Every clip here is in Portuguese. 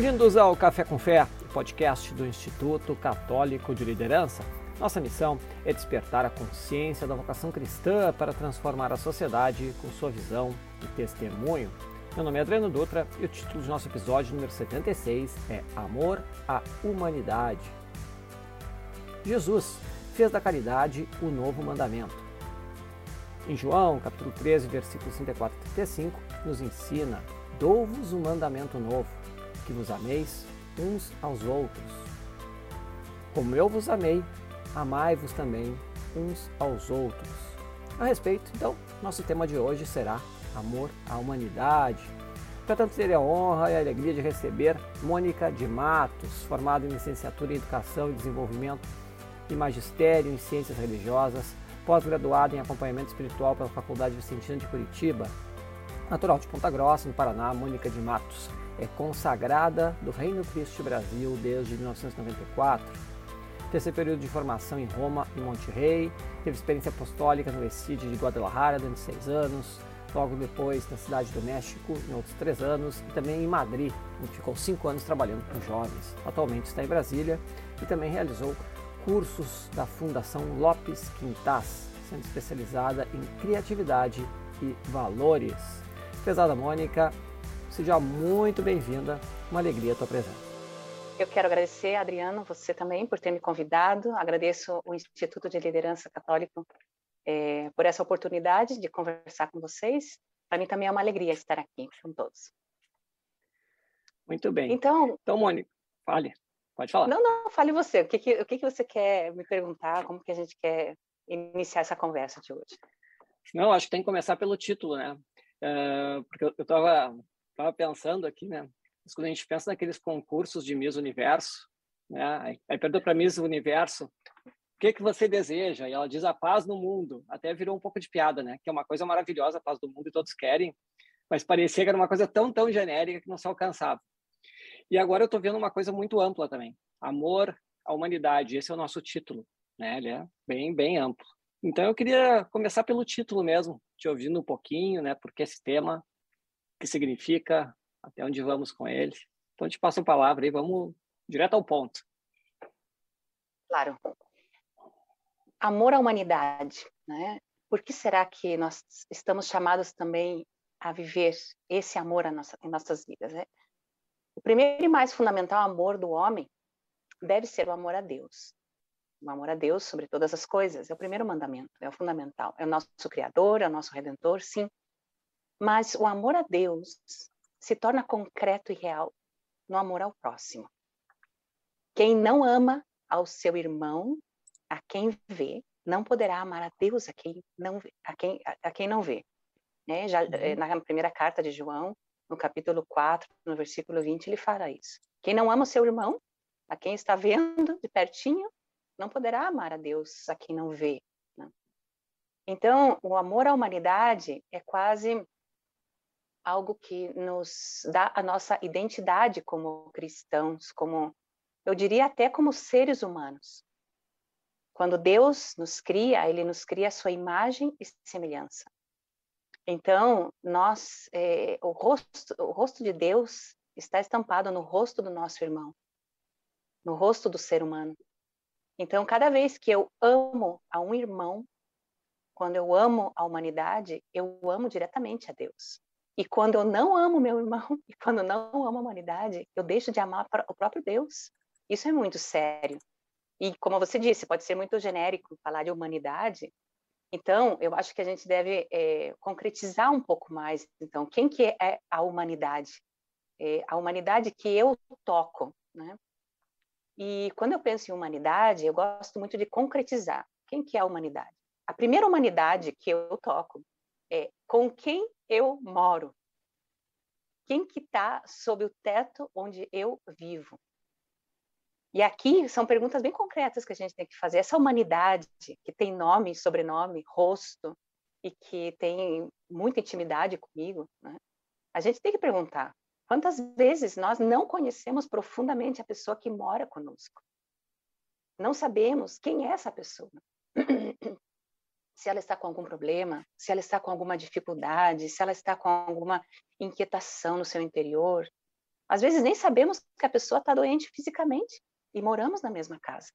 Bem-vindos ao Café com Fé, podcast do Instituto Católico de Liderança. Nossa missão é despertar a consciência da vocação cristã para transformar a sociedade com sua visão e testemunho. Meu nome é Adriano Dutra e o título do nosso episódio número 76 é Amor à Humanidade. Jesus fez da caridade o novo mandamento. Em João, capítulo 13, versículos 34 e 35, nos ensina: Dou-vos um mandamento novo, que vos ameis uns aos outros. Como eu vos amei, amai-vos também uns aos outros. A respeito, então, nosso tema de hoje será Amor à Humanidade. Portanto, terei a honra e a alegria de receber Mônica de Matos, formada em licenciatura em Educação e Desenvolvimento e Magistério em Ciências Religiosas, pós-graduada em Acompanhamento Espiritual pela Faculdade Vicentina de Curitiba. Natural de Ponta Grossa, no Paraná, Mônica de Matos é consagrada do Reino Cristo Brasil desde 1994 terceiro período de formação em Roma e Monterrey, teve experiência apostólica no ECID de Guadalajara durante seis anos, logo depois na Cidade do México em outros três anos e também em Madrid, onde ficou cinco anos trabalhando com jovens. Atualmente está em Brasília e também realizou cursos da Fundação Lopes Quintas, sendo especializada em criatividade e valores. Pesada Mônica, seja muito bem-vinda, uma alegria a tua presença. Eu quero agradecer, Adriano, você também por ter me convidado. Agradeço o Instituto de Liderança Católico é, por essa oportunidade de conversar com vocês. Para mim também é uma alegria estar aqui com todos. Muito bem. Então, então Mônica, fale. Pode falar. Não, não, fale você. O que, que, o que, que você quer me perguntar? Como que a gente quer iniciar essa conversa de hoje? Não, acho que tem que começar pelo título, né? Uh, porque eu estava tava pensando aqui, né? Mas quando a gente pensa naqueles concursos de Miss Universo, né? Aí, pergunta para Miss Universo, o que que você deseja? E ela diz a paz no mundo. Até virou um pouco de piada, né? Que é uma coisa maravilhosa, a paz do mundo e todos querem, mas parecia que era uma coisa tão, tão genérica que não se alcançava. E agora eu estou vendo uma coisa muito ampla também. Amor à humanidade, esse é o nosso título, né? Ele é bem, bem amplo. Então eu queria começar pelo título mesmo, te ouvindo um pouquinho, né? Porque esse tema, que significa, até onde vamos com ele. Então, a gente passa a palavra e vamos direto ao ponto. Claro. Amor à humanidade, né? Por que será que nós estamos chamados também a viver esse amor nossa, em nossas vidas? Né? O primeiro e mais fundamental amor do homem deve ser o amor a Deus. O amor a Deus sobre todas as coisas é o primeiro mandamento, é o fundamental. É o nosso Criador, é o nosso Redentor, sim. Mas o amor a Deus se torna concreto e real no amor ao próximo. Quem não ama ao seu irmão, a quem vê, não poderá amar a Deus a quem não vê, a quem, a, quem não vê. Né? Já, uhum. Eh, na primeira carta de João, no capítulo 4, no versículo 20, ele fala isso. Quem não ama o seu irmão, a quem está vendo de pertinho, não poderá amar a Deus a quem não vê. Né? Então, o amor à humanidade é quase algo que nos dá a nossa identidade como cristãos, como eu diria até como seres humanos. Quando Deus nos cria, ele nos cria a sua imagem e semelhança. Então, nós, é, o, rosto, o rosto de Deus está estampado no rosto do nosso irmão, no rosto do ser humano. Então, cada vez que eu amo a um irmão, quando eu amo a humanidade, eu amo diretamente a Deus. E quando eu não amo meu irmão, e quando eu não amo a humanidade, eu deixo de amar o próprio Deus. Isso é muito sério. E como você disse, pode ser muito genérico falar de humanidade. Então, eu acho que a gente deve é, concretizar um pouco mais. Então, quem que é a humanidade? É a humanidade que eu toco, né? E quando eu penso em humanidade, eu gosto muito de concretizar. Quem que é a humanidade? A primeira humanidade que eu toco é com quem eu moro? Quem que está sob o teto onde eu vivo? E aqui são perguntas bem concretas que a gente tem que fazer. Essa humanidade que tem nome, sobrenome, rosto e que tem muita intimidade comigo, né? a gente tem que perguntar quantas vezes nós não conhecemos profundamente a pessoa que mora conosco. Não sabemos quem é essa pessoa. Se ela está com algum problema, se ela está com alguma dificuldade, se ela está com alguma inquietação no seu interior. Às vezes nem sabemos que a pessoa está doente fisicamente e moramos na mesma casa.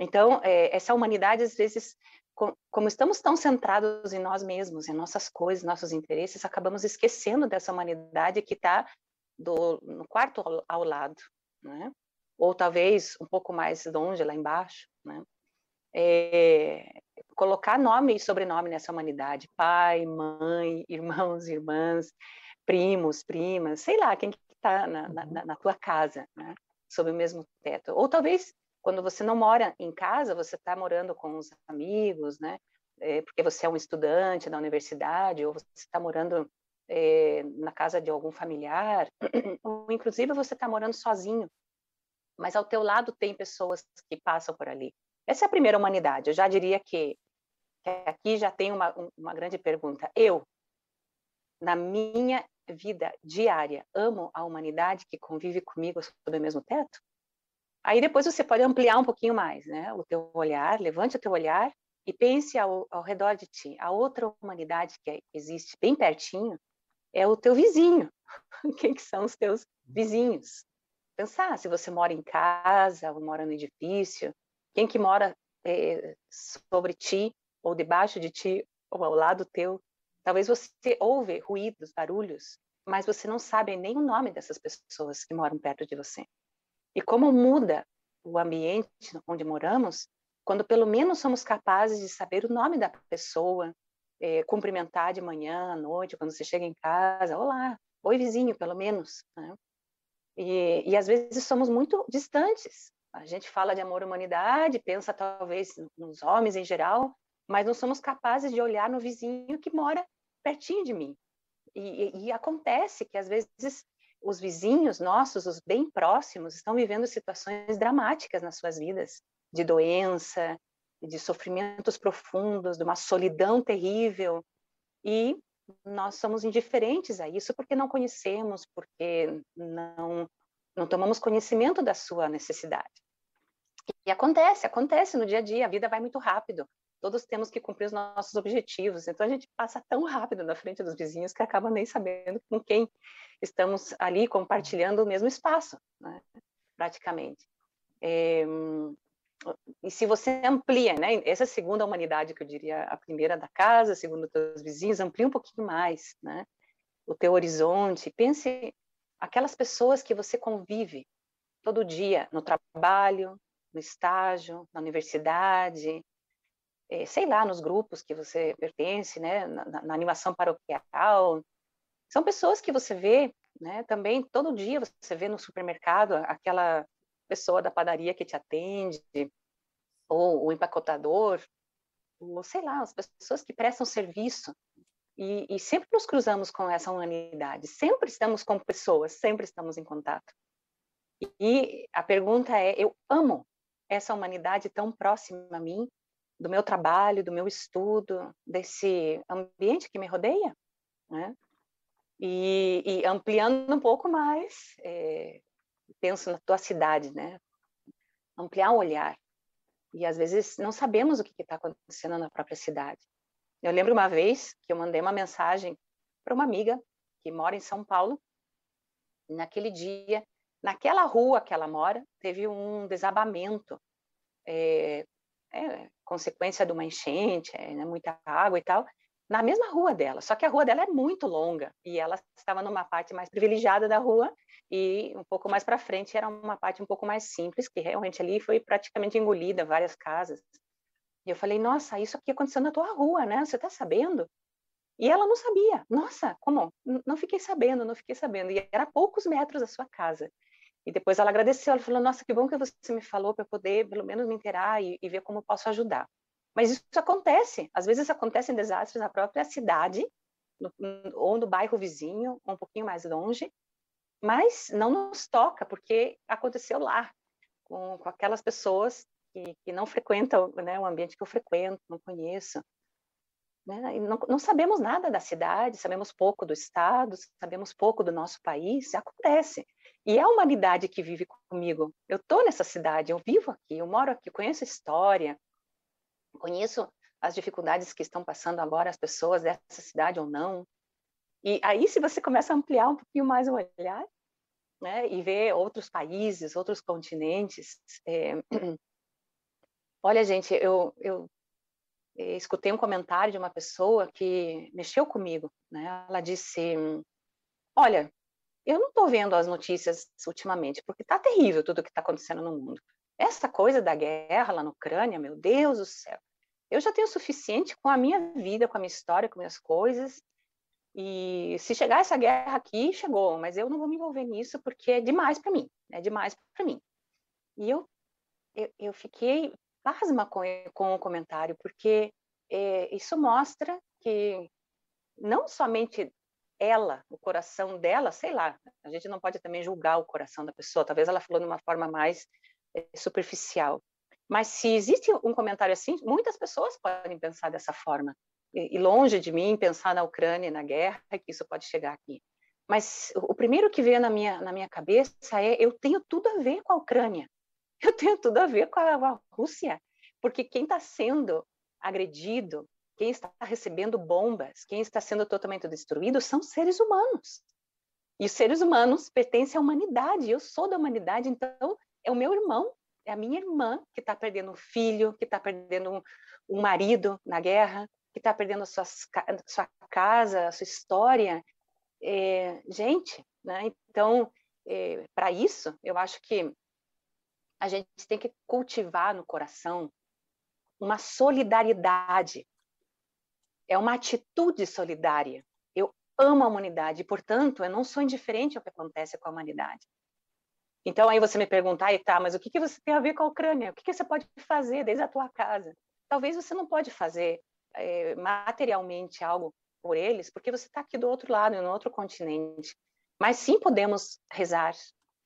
Então, é, essa humanidade, às vezes, com, como estamos tão centrados em nós mesmos, em nossas coisas, nossos interesses, acabamos esquecendo dessa humanidade que está no quarto ao, ao lado, né? ou talvez um pouco mais longe, lá embaixo. Né? É, colocar nome e sobrenome nessa humanidade, pai, mãe, irmãos, irmãs, primos, primas, sei lá, quem está na, na, uhum. na, tua casa, né? sob o mesmo teto. Ou talvez, quando você não mora em casa, você está morando com os amigos, né? É, porque você é um estudante da universidade, ou você está morando é, na casa de algum familiar, ou inclusive você está morando sozinho, mas ao teu lado tem pessoas que passam por ali. Essa é a primeira humanidade. Eu já diria que aqui já tem uma, uma grande pergunta. Eu, na minha vida diária, amo a humanidade que convive comigo sob o mesmo teto? Aí depois você pode ampliar um pouquinho mais, né? O teu olhar, levante o teu olhar e pense ao, ao redor de ti. A outra humanidade que existe bem pertinho é o teu vizinho. Quem que são os teus vizinhos? Pensar se você mora em casa ou mora no edifício, quem que mora é, sobre ti ou debaixo de ti ou ao lado teu. Talvez você ouve ruídos, barulhos, mas você não sabe nem o nome dessas pessoas que moram perto de você. E como muda o ambiente onde moramos quando pelo menos somos capazes de saber o nome da pessoa, é, cumprimentar de manhã, à noite, quando você chega em casa, olá, oi vizinho, pelo menos. Né? E, e às vezes somos muito distantes a gente fala de amor à humanidade, pensa talvez nos homens em geral, mas não somos capazes de olhar no vizinho que mora pertinho de mim. E, e, acontece que às vezes os vizinhos nossos, os bem próximos, estão vivendo situações dramáticas nas suas vidas, de doença, de sofrimentos profundos, de uma solidão terrível. E nós somos indiferentes a isso porque não conhecemos, porque não, não tomamos conhecimento da sua necessidade. E acontece, acontece no dia a dia, a vida vai muito rápido. Todos temos que cumprir os nossos objetivos. Então a gente passa tão rápido na frente dos vizinhos que acaba nem sabendo com quem estamos ali compartilhando o mesmo espaço, né? praticamente. É, e se você amplia, né, essa segunda humanidade que eu diria, a primeira da casa, a segunda dos vizinhos, amplia um pouquinho mais, né, o teu horizonte, pense aquelas pessoas que você convive todo dia no trabalho, no estágio, na universidade, sei lá, nos grupos que você pertence, né, na, na, animação paroquial. São pessoas que você vê, né, também todo dia você vê no supermercado aquela pessoa da padaria que te atende, ou o empacotador, ou sei lá, as pessoas que prestam serviço. E, e sempre nos cruzamos com essa humanidade, sempre estamos com pessoas, sempre estamos em contato. E a pergunta é: eu amo essa humanidade tão próxima a mim, do meu trabalho, do meu estudo, desse ambiente que me rodeia, né? E, e ampliando um pouco mais, é, penso na tua cidade, né? Ampliar o olhar. E às vezes não sabemos o que está acontecendo na própria cidade. Eu lembro uma vez que eu mandei uma mensagem para uma amiga que mora em São Paulo. Naquele dia, Naquela rua que ela mora, teve um desabamento, é, é, consequência de uma enchente, é, né, muita água e tal, na mesma rua dela. Só que a rua dela é muito longa e ela estava numa parte mais privilegiada da rua e um pouco mais para frente era uma parte um pouco mais simples, que realmente ali foi praticamente engolida várias casas. E eu falei, nossa, isso aqui aconteceu na tua rua, né? Você está sabendo? E ela não sabia. Nossa, como? Não fiquei sabendo, não fiquei sabendo. E era poucos metros da sua casa. E depois ela agradeceu, ela falou: Nossa, que bom que você me falou para poder, pelo menos, me inteirar e, e ver como posso ajudar. Mas isso acontece, às vezes acontecem desastres na própria cidade, no, ou no bairro vizinho, um pouquinho mais longe, mas não nos toca, porque aconteceu lá, com, com aquelas pessoas que, que não frequentam né, o ambiente que eu frequento, não conheço. Né? Não, não, sabemos nada da cidade, sabemos pouco do Estado, sabemos pouco do nosso país, acontece. E é a humanidade que vive comigo. Eu estou nessa cidade, eu vivo aqui, eu moro aqui, conheço a história, conheço as dificuldades que estão passando agora as pessoas dessa cidade ou não. E aí, se você começa a ampliar um pouquinho mais o olhar, né, e ver outros países, outros continentes. É... Olha, gente, eu, eu escutei um comentário de uma pessoa que mexeu comigo. Né? Ela disse: Olha, eu não estou vendo as notícias ultimamente, porque está terrível tudo o que está acontecendo no mundo. Essa coisa da guerra lá na Ucrânia, meu Deus do céu. Eu já tenho o suficiente com a minha vida, com a minha história, com minhas coisas. E se chegar essa guerra aqui, chegou, mas eu não vou me envolver nisso porque é demais para mim, é demais para mim. E eu, eu, eu, fiquei pasma com, com o comentário, porque é, isso mostra que não somente ela, o coração dela, sei lá, a gente não pode também julgar o coração da pessoa, talvez ela falou de uma forma mais é, superficial. Mas se existe um comentário assim, muitas pessoas podem pensar dessa forma. E, e longe de mim pensar na Ucrânia, na guerra, que isso pode chegar aqui. Mas o primeiro que veio na minha, na minha cabeça é: eu tenho tudo a ver com a Ucrânia. Eu tenho tudo a ver com a, a Rússia. Porque quem está sendo agredido, quem está recebendo bombas, quem está sendo totalmente destruído são seres humanos. E os seres humanos pertencem à humanidade, eu sou da humanidade, então é o meu irmão, é a minha irmã que está perdendo um filho, que está perdendo um, um, marido na guerra, que está perdendo a sua, a sua, casa, a sua história. É, gente, né? então, é, para isso, eu acho que a gente tem que cultivar no coração uma solidariedade é uma atitude solidária. Eu amo a humanidade, portanto, eu não sou indiferente ao que acontece com a humanidade. Então, aí você me perguntar, e tá, mas o que, que você tem a ver com a Ucrânia? O que, que você pode fazer desde a tua casa? Talvez você não pode fazer é, materialmente algo por eles, porque você está aqui do outro lado, no outro continente. Mas sim podemos rezar,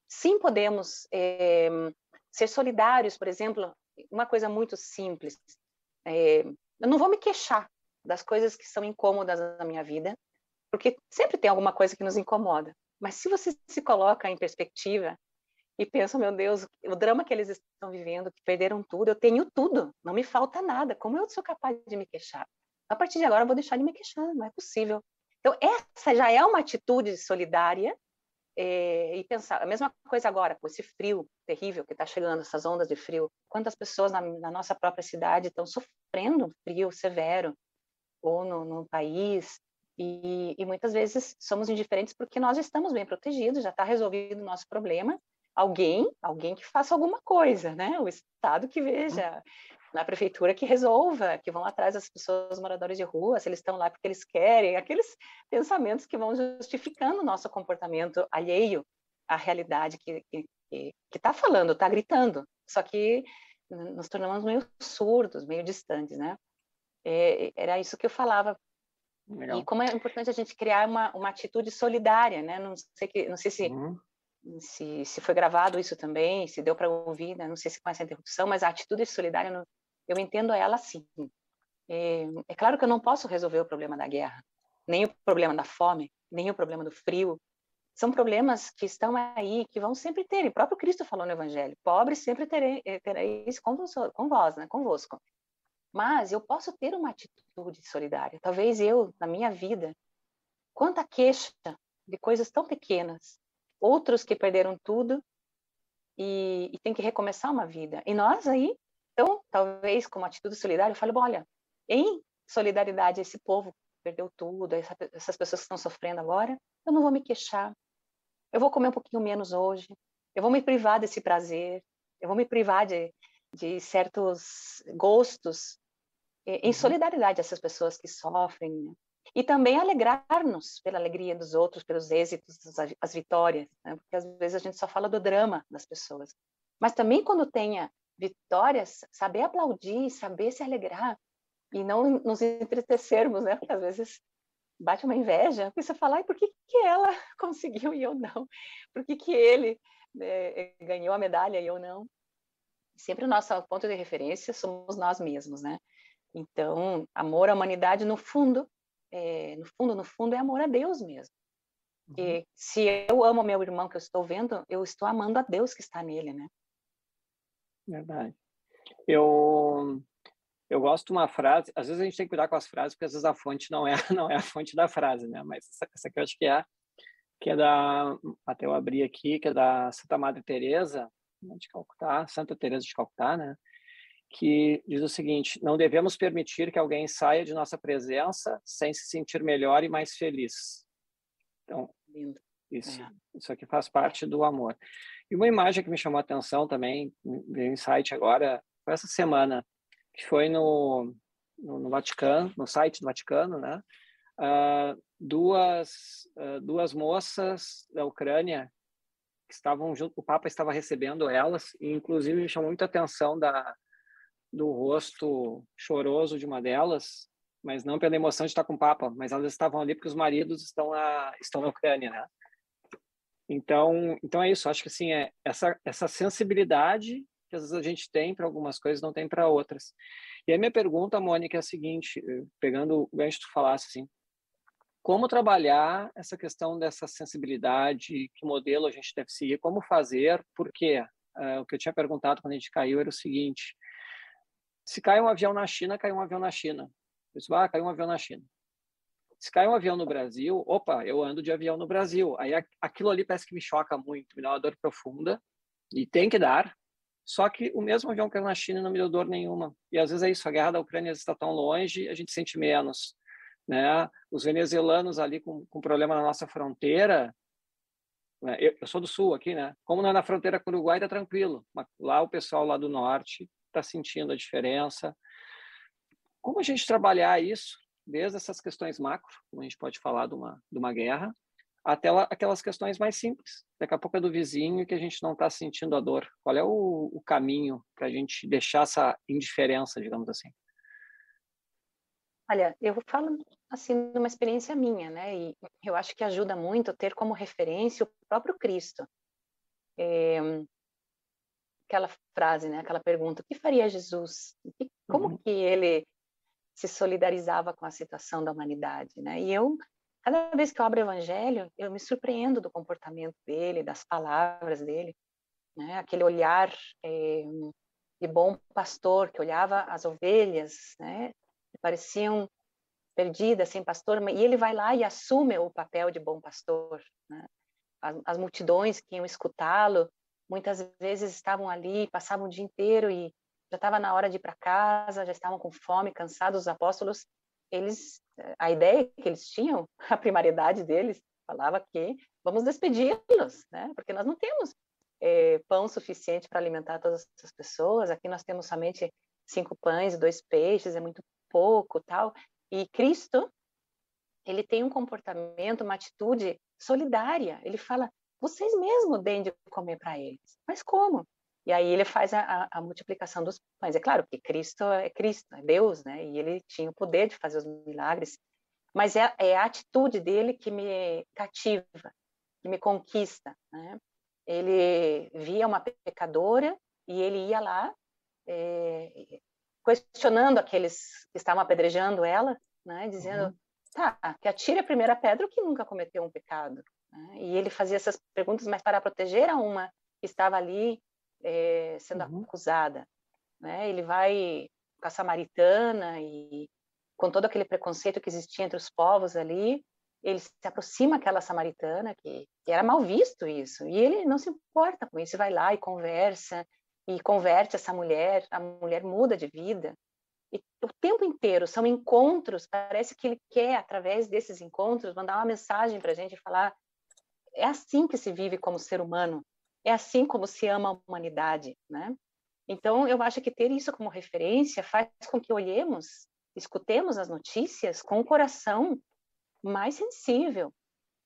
sim podemos é, ser solidários, por exemplo, uma coisa muito simples. É, eu não vou me queixar das coisas que são incômodas na minha vida, porque sempre tem alguma coisa que nos incomoda. Mas se você se coloca em perspectiva e pensa, meu Deus, o drama que eles estão vivendo, que perderam tudo, eu tenho tudo, não me falta nada. Como eu sou capaz de me queixar? A partir de agora eu vou deixar de me queixar, não é possível. Então essa já é uma atitude solidária é, e pensar a mesma coisa agora com esse frio terrível que está chegando, essas ondas de frio. Quantas pessoas na, na nossa própria cidade estão sofrendo frio severo? ou no, no país, e, e, muitas vezes somos indiferentes porque nós estamos bem protegidos, já está resolvido o nosso problema. Alguém, alguém que faça alguma coisa, né? O Estado que veja, na prefeitura que resolva, que vão atrás das pessoas moradores de rua, se eles estão lá porque eles querem, aqueles pensamentos que vão justificando o nosso comportamento alheio à realidade que está falando, está gritando. Só que nos tornamos meio surdos, meio distantes, né? É, era isso que eu falava. Legal. E como é importante a gente criar uma, uma atitude solidária, né? Não sei, que, não sei se, uhum. se, se foi gravado isso também, se deu para ouvir, né? não sei se com essa interrupção, mas a atitude solidária, eu entendo ela assim. É, é claro que eu não posso resolver o problema da guerra, nem o problema da fome, nem o problema do frio, são problemas que estão aí, que vão sempre ter. O próprio Cristo falou no Evangelho: pobres sempre eh, tereis com vós, né, convosco. Mas eu posso ter uma atitude solidária. Talvez eu, na minha vida, quanta queixa de coisas tão pequenas, outros que perderam tudo e, e tem que recomeçar uma vida. E nós aí, então, talvez como atitude solidária, eu falo, bom, olha, em solidariedade esse povo perdeu tudo, essa, essas pessoas que estão sofrendo agora, eu não vou me queixar. Eu vou comer um pouquinho menos hoje. Eu vou me privar desse prazer. Eu vou me privar de, de certos gostos em uhum. solidariedade a essas pessoas que sofrem, né? e também alegrar-nos pela alegria dos outros, pelos êxitos, as vitórias, né? porque às vezes a gente só fala do drama das pessoas, mas também quando tenha vitórias, saber aplaudir, saber se alegrar e não nos entristecermos, né? Porque às vezes bate uma inveja, porque você fala, por que, que ela conseguiu e eu não? Por que, que ele é, ganhou a medalha e eu não? Sempre o nosso ponto de referência somos nós mesmos, né? Então, amor à humanidade, no fundo, é, no fundo, no fundo, é amor a Deus mesmo. Uhum. se eu amo meu irmão que eu estou vendo, eu estou amando a Deus que está nele, né? Verdade. Eu eu gosto de uma frase. Às vezes a gente tem que cuidar com as frases, porque às vezes a fonte não é não é a fonte da frase, né? Mas essa, essa aqui eu acho que é que é da, até eu abri aqui, que é da Santa Madre Teresa de Calcutá, Santa Teresa de Calcutá, né? Que diz o seguinte: não devemos permitir que alguém saia de nossa presença sem se sentir melhor e mais feliz. Então, Lindo. Isso, é. isso aqui faz parte do amor. E uma imagem que me chamou a atenção também, veio um insight agora, foi essa semana, que foi no, no, no Vaticano, no site do Vaticano, né? Uh, duas, uh, duas moças da Ucrânia que estavam junto, o Papa estava recebendo elas, e inclusive me chamou muita atenção da, do rosto choroso de uma delas, mas não pela emoção de estar com o Papa, mas elas estavam ali porque os maridos estão na, estão na Ucrânia, né? Então, então é isso. Acho que assim é essa essa sensibilidade que às vezes a gente tem para algumas coisas, não tem para outras. E a minha pergunta, Mônica, é a seguinte, eh, pegando o que tu falasse assim, como trabalhar essa questão dessa sensibilidade, que modelo a gente deve seguir, como fazer, por quê? Uh, o que eu tinha perguntado quando a gente caiu era o seguinte, se cai um avião na China, cai um avião na China. Eu disse, ah, caiu um avião na China. Se cai um avião no Brasil, opa, eu ando de avião no Brasil. Aí aquilo ali parece que me choca muito, me dá uma dor profunda, e tem que dar. Só que o mesmo avião caiu na China não me deu dor nenhuma. E às vezes é isso, a guerra da Ucrânia está tão longe, a gente sente menos. Né? Os venezuelanos ali com, com problema na nossa fronteira, né? eu, eu, sou do sul aqui, né? Como não é na fronteira com o Uruguai, tá tranquilo. Mas lá o pessoal lá do norte está sentindo a diferença. Como a gente trabalhar isso desde essas questões macro, como a gente pode falar de uma, de uma guerra, até aquelas questões mais simples. Daqui a pouco é do vizinho que a gente não está sentindo a dor. Qual é o, o caminho para a gente deixar essa indiferença, digamos assim? Olha, eu falo assim de uma experiência minha, né? E eu acho que ajuda muito ter como referência o próprio Cristo. É, aquela frase, né? Aquela pergunta: o que faria Jesus? Como uhum. que ele se solidarizava com a situação da humanidade, né? E eu, cada vez que eu abro o Evangelho, eu me surpreendo do comportamento dele, das palavras dele, né? Aquele olhar é, de bom pastor que olhava as ovelhas, né? Que pareciam perdidas, sem pastor, e ele vai lá e assume o papel de bom pastor. Né? As, as multidões que iam escutá-lo, muitas vezes estavam ali, passavam o dia inteiro e já estava na hora de ir para casa, já estavam com fome, cansados. Os apóstolos, eles, a ideia que eles tinham, a primariedade deles, falava que vamos despedi-los, né? Porque nós não temos é, pão suficiente para alimentar todas essas pessoas. Aqui nós temos somente cinco pães e dois peixes, é muito pouco, tal. E Cristo, ele tem um comportamento, uma atitude solidária. Ele fala: vocês mesmos deem de comer para eles. Mas como? E aí ele faz a, a, multiplicação dos pães. É claro que Cristo é Cristo, é Deus, né? E ele tinha o poder de fazer os milagres. Mas é, é a atitude dele que me cativa, que me conquista, né? Ele via uma pecadora e ele ia lá é, questionando aqueles que estavam apedrejando ela, né? Dizendo, uhum. tá, que atire a primeira pedra que nunca cometeu um pecado. Né? E ele fazia essas perguntas, mas para proteger a uma que estava ali é, sendo uhum. acusada. Né? Ele vai com a samaritana e com todo aquele preconceito que existia entre os povos ali, ele se aproxima aquela samaritana que, que, era mal visto isso e ele não se importa com isso, vai lá e conversa e converte essa mulher, a mulher muda de vida. E o tempo inteiro são encontros, parece que ele quer através desses encontros mandar uma mensagem para a gente e falar é assim que se vive como ser humano, é assim como se ama a humanidade, né? Então, eu acho que ter isso como referência faz com que olhemos, escutemos as notícias com o coração mais sensível.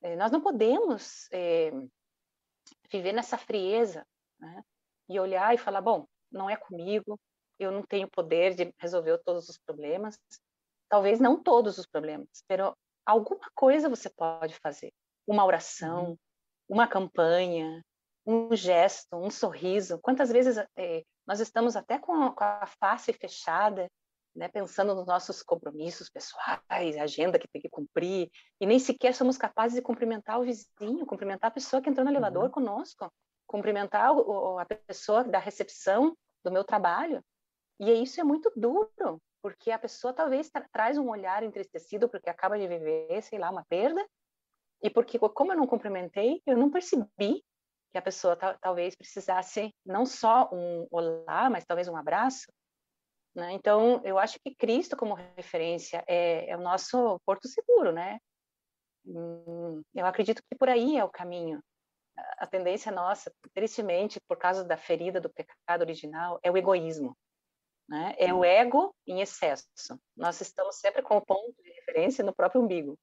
É, nós não podemos é, viver nessa frieza né? e olhar e falar: bom, não é comigo, eu não tenho poder de resolver todos os problemas. Talvez não todos os problemas, mas alguma coisa você pode fazer. Uma oração, uhum. uma campanha, um gesto, um sorriso. Quantas vezes é, nós estamos até com a, com a face fechada, né, pensando nos nossos compromissos pessoais, agenda que tem que cumprir, e nem sequer somos capazes de cumprimentar o vizinho, cumprimentar a pessoa que entrou no elevador uhum. conosco, cumprimentar o, a pessoa da recepção do meu trabalho. E isso é muito duro, porque a pessoa talvez tra traz um olhar entristecido porque acaba de viver, sei lá, uma perda, E porque, como eu não cumprimentei, eu não percebi que a pessoa talvez precisasse não só um olá, mas talvez um abraço. Né? Então, eu acho que Cristo, como referência, é, é o nosso porto seguro, né? Eu acredito que por aí é o caminho. A tendência nossa, tristemente, por causa da ferida do pecado original, é o egoísmo. Né? É o ego em excesso. Nós estamos sempre com o ponto de referência no próprio umbigo.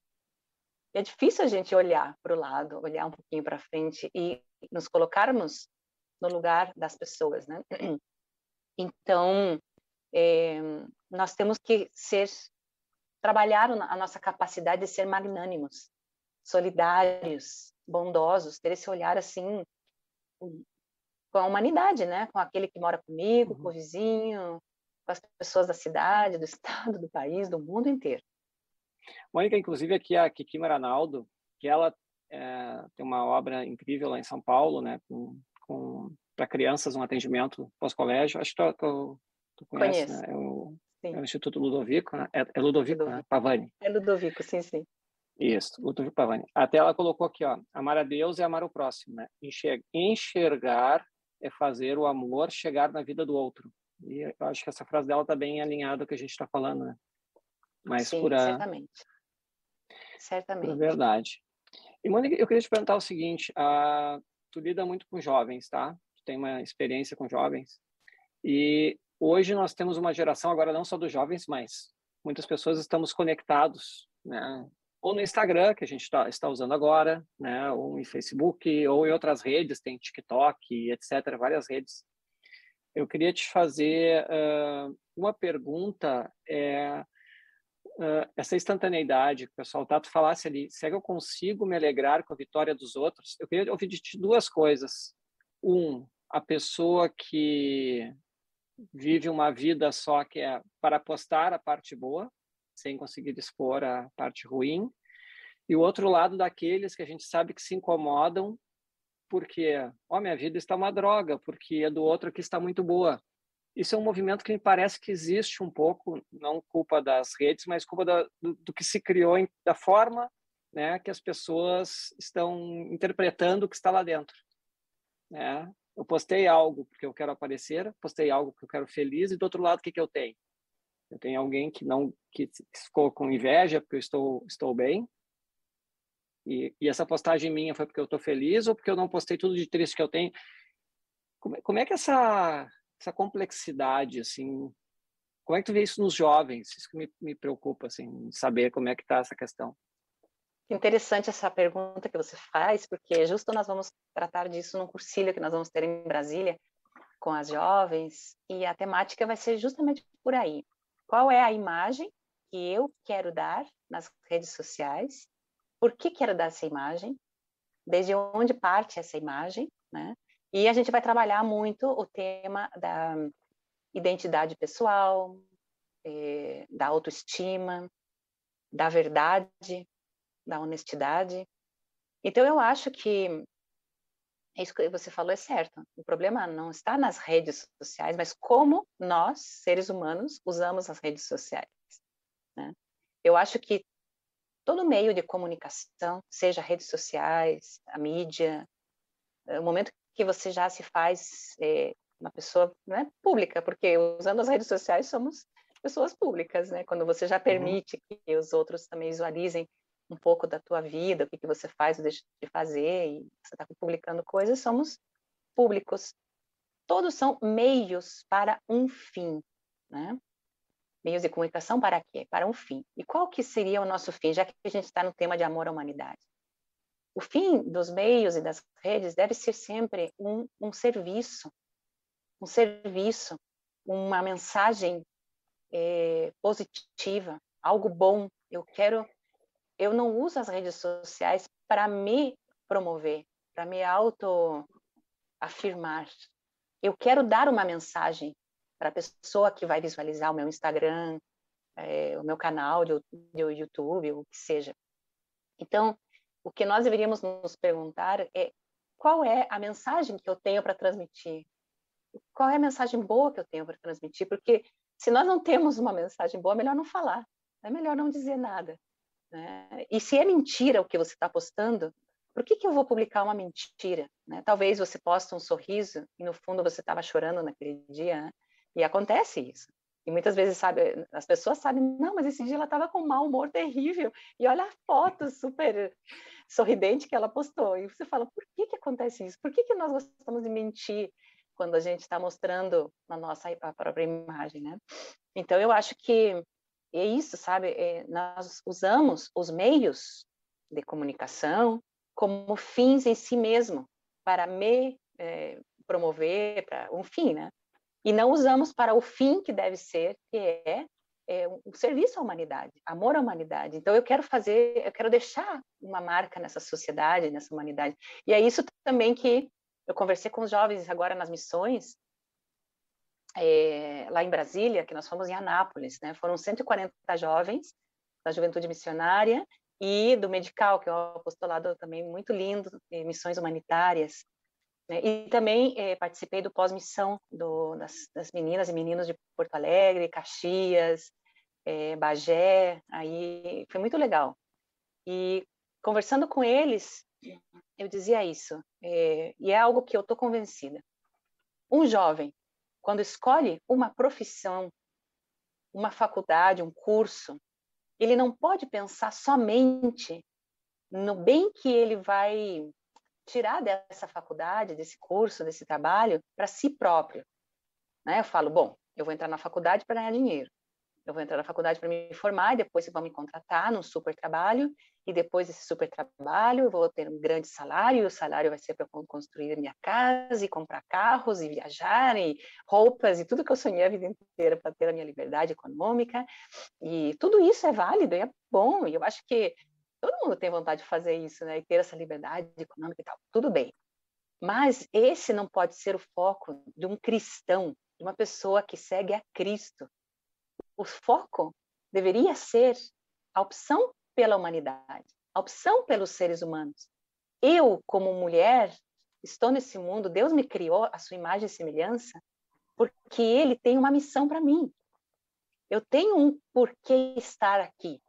É difícil a gente olhar para o lado, olhar um pouquinho para frente e nos colocarmos no lugar das pessoas, né? Então, é, nós temos que ser trabalhar a nossa capacidade de ser magnânimos, solidários, bondosos, ter esse olhar assim com a humanidade, né? Com aquele que mora comigo, uhum. com o vizinho, com as pessoas da cidade, do estado, do país, do mundo inteiro. Mônica, inclusive aqui a Kiki Maranaldo, que ela é, tem uma obra incrível lá em São Paulo, né? Com, com para crianças um atendimento pós-colégio. Acho que tu, tu, tu conhece, Conheço. né? É o, é o, Instituto Ludovico, né? É, é Ludovico, Ludovico. Né? Pavani. É Ludovico, sim, sim. Isso, Ludovico Pavani. Até ela colocou aqui, ó, amar a Deus e amar o próximo, né? Enxergar é fazer o amor chegar na vida do outro. E eu acho que essa frase dela está bem alinhada com o que a gente está falando, né? Mas Sim, por a... certamente. Certamente. Por verdade. E, Mônica, eu queria te perguntar o seguinte, a... tu lida muito com jovens, tá? Tu tem uma experiência com jovens. E hoje nós temos uma geração, agora não só dos jovens, mas muitas pessoas estamos conectados, né? Ou no Instagram, que a gente tá, está usando agora, né? Ou em Facebook, ou em outras redes, tem TikTok, etc., várias redes. Eu queria te fazer uh, uma pergunta, é, uh, essa instantaneidade que o pessoal Tato falasse ali, se é que eu consigo me alegrar com a vitória dos outros, eu queria ouvir de ti duas coisas. Um, a pessoa que vive uma vida só que é para postar a parte boa, sem conseguir expor a parte ruim, e o outro lado daqueles que a gente sabe que se incomodam porque, ó, minha vida está uma droga, porque a do outro que está muito boa isso é um movimento que me parece que existe um pouco, não culpa das redes, mas culpa da, do, do, que se criou, em, da forma né, que as pessoas estão interpretando o que está lá dentro. Né? Eu postei algo porque eu quero aparecer, postei algo porque eu quero feliz, e do outro lado, o que, que eu tenho? Eu tenho alguém que não que ficou com inveja porque eu estou, estou bem, e, e essa postagem minha foi porque eu estou feliz ou porque eu não postei tudo de triste que eu tenho. Como, como é que essa essa complexidade, assim, como é que tu vê isso nos jovens? Isso que me, me preocupa, assim, saber como é que está essa questão. Interessante essa pergunta que você faz, porque justo nós vamos tratar disso num cursilho que nós vamos ter em Brasília com as jovens, e a temática vai ser justamente por aí. Qual é a imagem que eu quero dar nas redes sociais? Por que quero dar essa imagem? Desde onde parte essa imagem, né? E a gente vai trabalhar muito o tema da identidade pessoal, eh, da autoestima, da verdade, da honestidade. Então, eu acho que isso que você falou é certo. O problema não está nas redes sociais, mas como nós, seres humanos, usamos as redes sociais. Né? Eu acho que todo meio de comunicação, seja redes sociais, a mídia, o momento que você já se faz é, uma pessoa né, pública, porque usando as redes sociais somos pessoas públicas, né? Quando você já uhum. permite uhum. que os outros também visualizem um pouco da tua vida, o que, que você faz ou deixa de fazer, e você está publicando coisas, somos públicos. Todos são meios para um fim, né? Meios de comunicação para quê? Para um fim. E qual que seria o nosso fim, já que a gente está no tema de amor à humanidade? O fim dos meios e das redes deve ser sempre um, um serviço, um serviço, uma mensagem é, positiva, algo bom. Eu quero, eu não uso as redes sociais para me promover, para me auto afirmar. Eu quero dar uma mensagem para a pessoa que vai visualizar o meu Instagram, é, o meu canal de, de YouTube, o que seja. Então, o que nós deveríamos nos perguntar é qual é a mensagem que eu tenho para transmitir? Qual é a mensagem boa que eu tenho para transmitir? Porque se nós não temos uma mensagem boa, é melhor não falar, é melhor não dizer nada. Né? E se é mentira o que você está postando, por que, que eu vou publicar uma mentira? Né? Talvez você poste um sorriso e no fundo você estava chorando naquele dia, né? e acontece isso. E muitas vezes sabe, as pessoas sabem, não, mas esse dia ela estava com um mau humor terrível. E olha a foto super sorridente que ela postou. E você fala, por que que acontece isso? Por que que nós gostamos de mentir quando a gente está mostrando na nossa a própria imagem, né? Então eu acho que é isso, sabe? É, nós usamos os meios de comunicação como fins em si mesmo para me é, promover, para um fim, né? E não usamos para o fim que deve ser, que é, é um serviço à humanidade, amor à humanidade. Então eu quero fazer, eu quero deixar uma marca nessa sociedade, nessa humanidade. E é isso também que eu conversei com os jovens agora nas missões, é, lá em Brasília, que nós fomos em Anápolis, né? Foram 140 jovens da Juventude Missionária e do Medical, que é um apostolado também muito lindo, missões humanitárias. Né? E também eh, participei do pós-missão das, das, meninas e meninos de Porto Alegre, Caxias, eh, Bagé, aí foi muito legal. E conversando com eles, eu dizia isso, eh, e é algo que eu estou convencida. Um jovem, quando escolhe uma profissão, uma faculdade, um curso, ele não pode pensar somente no bem que ele vai tirar dessa faculdade, desse curso, desse trabalho para si próprio. Né? Eu falo, bom, eu vou entrar na faculdade para ganhar dinheiro. Eu vou entrar na faculdade para me formar e depois vão me contratar num super trabalho e depois desse super trabalho eu vou ter um grande salário e o salário vai ser para construir minha casa e comprar carros e viajar e roupas e tudo que eu sonhei a vida inteira para ter a minha liberdade econômica e tudo isso é válido e é bom e eu acho que Todo mundo tem vontade de fazer isso, né? E ter essa liberdade econômica e tal. Tudo bem. Mas esse não pode ser o foco de um cristão, de uma pessoa que segue a Cristo. O foco deveria ser a opção pela humanidade, a opção pelos seres humanos. Eu, como mulher, estou nesse mundo, Deus me criou a sua imagem e semelhança, porque Ele tem uma missão para mim. Eu tenho um porquê estar aqui.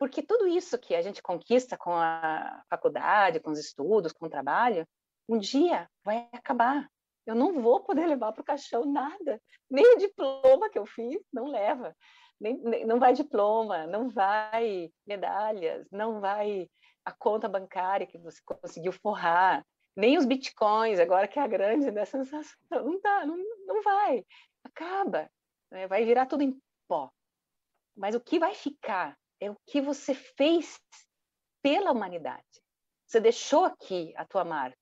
Porque tudo isso que a gente conquista com a faculdade, com os estudos, com o trabalho, um dia vai acabar. Eu não vou poder levar para o caixão nada. Nem o diploma que eu fiz não leva. Nem, nem, não vai diploma, não vai medalhas, não vai a conta bancária que você conseguiu forrar, nem os bitcoins, agora que é a grande né, sensação. Não dá, não, não vai. Acaba. Né? Vai virar tudo em pó. Mas o que vai ficar é o que você fez pela humanidade. Você deixou aqui a tua marca.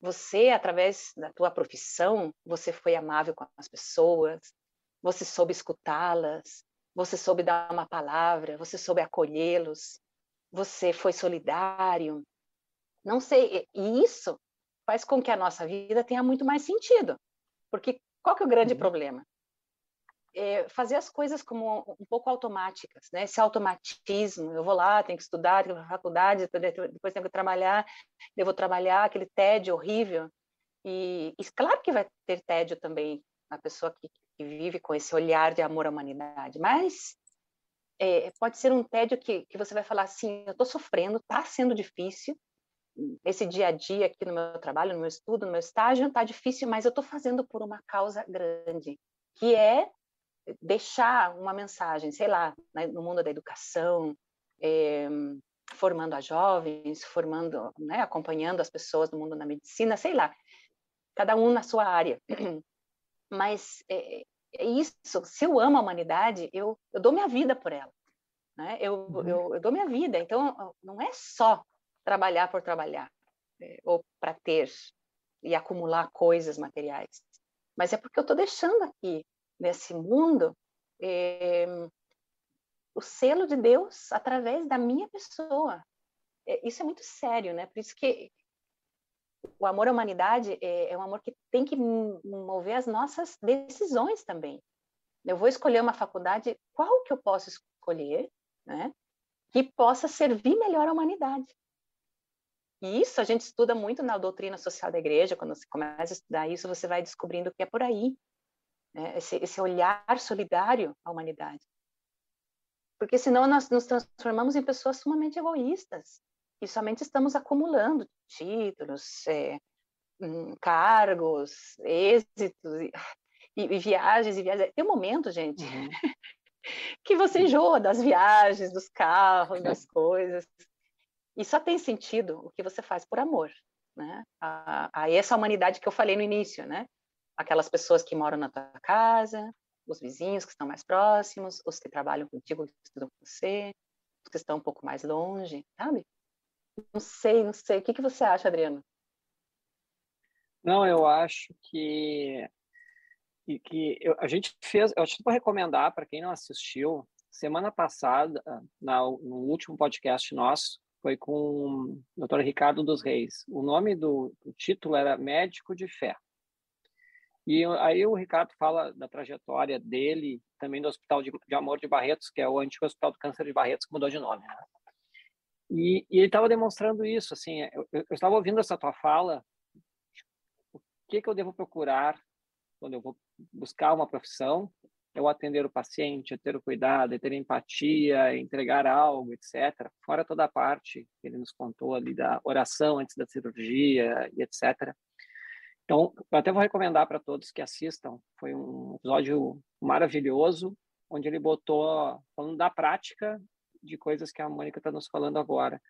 Você, através da tua profissão, você foi amável com as pessoas, você soube escutá-las, você soube dar uma palavra, você soube acolhê-los, você foi solidário. Não sei, e isso faz com que a nossa vida tenha muito mais sentido. Porque qual que é o grande uhum. problema? É, fazer as coisas como um pouco automáticas, né? Esse automatismo, eu vou lá, tenho que estudar, tenho que ir para faculdade, depois tenho que trabalhar, eu vou trabalhar, aquele tédio horrível. E, e claro que vai ter tédio também na pessoa que, que, vive com esse olhar de amor à humanidade, mas é, pode ser um tédio que, que você vai falar assim, eu estou sofrendo, está sendo difícil, esse dia a dia aqui no meu trabalho, no meu estudo, no meu estágio, está difícil, mas eu estou fazendo por uma causa grande, que é deixar uma mensagem, sei lá, né, no mundo da educação, é, formando as jovens, formando, né, acompanhando as pessoas no mundo da medicina, sei lá, cada um na sua área. Mas é, é isso, se eu amo a humanidade, eu, eu dou minha vida por ela. Né? Eu, uhum. eu, eu, dou minha vida. Então, não é só trabalhar por trabalhar, é, ou para ter e acumular coisas materiais, mas é porque eu estou deixando aqui nesse mundo é, o selo de Deus através da minha pessoa. É, isso é muito sério, né? Por isso que o amor à humanidade é, é um amor que tem que mover as nossas decisões também. Eu vou escolher uma faculdade, qual que eu posso escolher, né? Que possa servir melhor à humanidade. E isso a gente estuda muito na doutrina social da igreja, quando você começa a estudar isso, você vai descobrindo que é por aí, né? esse, esse olhar solidário à humanidade. Porque senão nós nos transformamos em pessoas sumamente egoístas e somente estamos acumulando títulos, é, cargos, êxitos e, e, viagens e viagens. Tem um momento, gente, uhum. que você enjoa das viagens, dos carros, das coisas. E só tem sentido o que você faz por amor, né? A, a essa humanidade que eu falei no início, né? Aquelas pessoas que moram na tua casa, os vizinhos que estão mais próximos, os que trabalham contigo, que estudam com você, os que estão um pouco mais longe, sabe? Não sei, não sei. O que, que você acha, Adriano? Não, eu acho que que, eu, a gente fez, eu acho que vou recomendar para quem não assistiu, semana passada, na, no último podcast nosso, foi com o Dr. Ricardo dos Reis. O nome do, do título era Médico de Fé. E aí o Ricardo fala da trajetória dele, também do Hospital de, de Amor de Barretos, que é o antigo Hospital do Câncer de Barretos, que mudou de nome. Né? E, e, ele estava demonstrando isso, assim, eu, eu, estava ouvindo essa tua fala, o que que eu devo procurar quando eu vou buscar uma profissão? É o atender o paciente, é ter o cuidado, é ter empatia, é entregar algo, etc. Fora toda a parte que ele nos contou ali da oração antes da cirurgia e etc. Então, eu até vou recomendar para todos que assistam. Foi um episódio maravilhoso, onde ele botou, falando da prática de coisas que a Mônica está nos falando agora.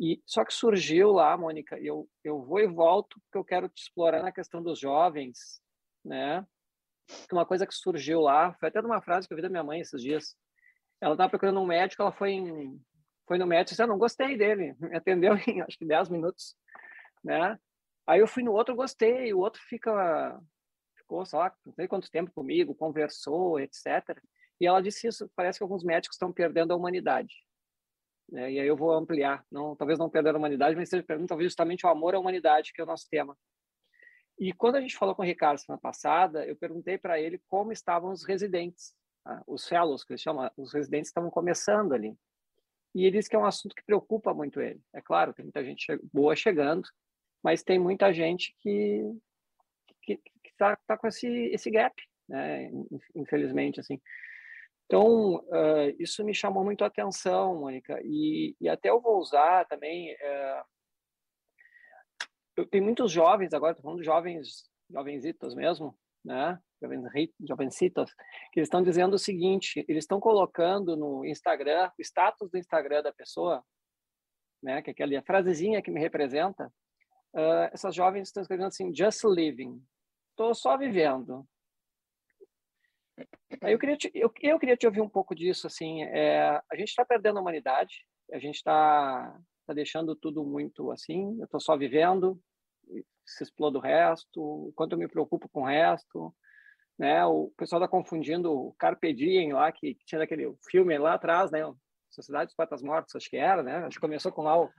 E só que surgiu lá, Mônica, eu eu vou e volto porque eu quero te explorar na questão dos jovens, né? Uma coisa que surgiu lá, foi até uma frase que eu vi da minha mãe esses dias. Ela estava procurando um médico, ela foi em, foi no médico e disse: "Eu não gostei dele". Me atendeu em acho que 10 minutos, né? Aí eu fui no outro, gostei, o outro fica ficou só não sei quanto tempo comigo, conversou, etc. E ela disse isso, parece que alguns médicos estão perdendo a humanidade. Né? E aí eu vou ampliar, não, talvez não perder a humanidade, mas seja perdendo talvez justamente o amor à humanidade, que é o nosso tema. E quando a gente falou com o Ricardo semana passada, eu perguntei para ele como estavam os residentes, tá? os fellows, que eles chamam, os residentes estavam começando ali. E ele disse que é um assunto que preocupa muito ele. É claro, tem muita gente boa chegando, mas tem muita gente que que está tá com esse esse gap, né? Infelizmente, assim. Então, uh, isso me chamou muito a atenção, Mônica, e, e até eu vou usar também. Uh, tenho muitos jovens agora, estou falando de jovens, jovenzitos mesmo, né? Jovens, jovencitos, que eles estão dizendo o seguinte: eles estão colocando no Instagram, o status do Instagram da pessoa, né? Que é aquela frasezinha que me representa. Uh, essas jovens estão escrevendo assim: just living, estou só vivendo. Eu queria, te, eu, eu queria te ouvir um pouco disso, assim, é, a gente está perdendo a humanidade, a gente está tá deixando tudo muito assim, eu estou só vivendo, se exploda o resto, o quanto eu me preocupo com o resto, né? O pessoal está confundindo o Carpe Diem lá, que, tinha aquele filme lá atrás, né? Sociedade dos Patas Mortos, acho que era, né? Acho que começou com lá o...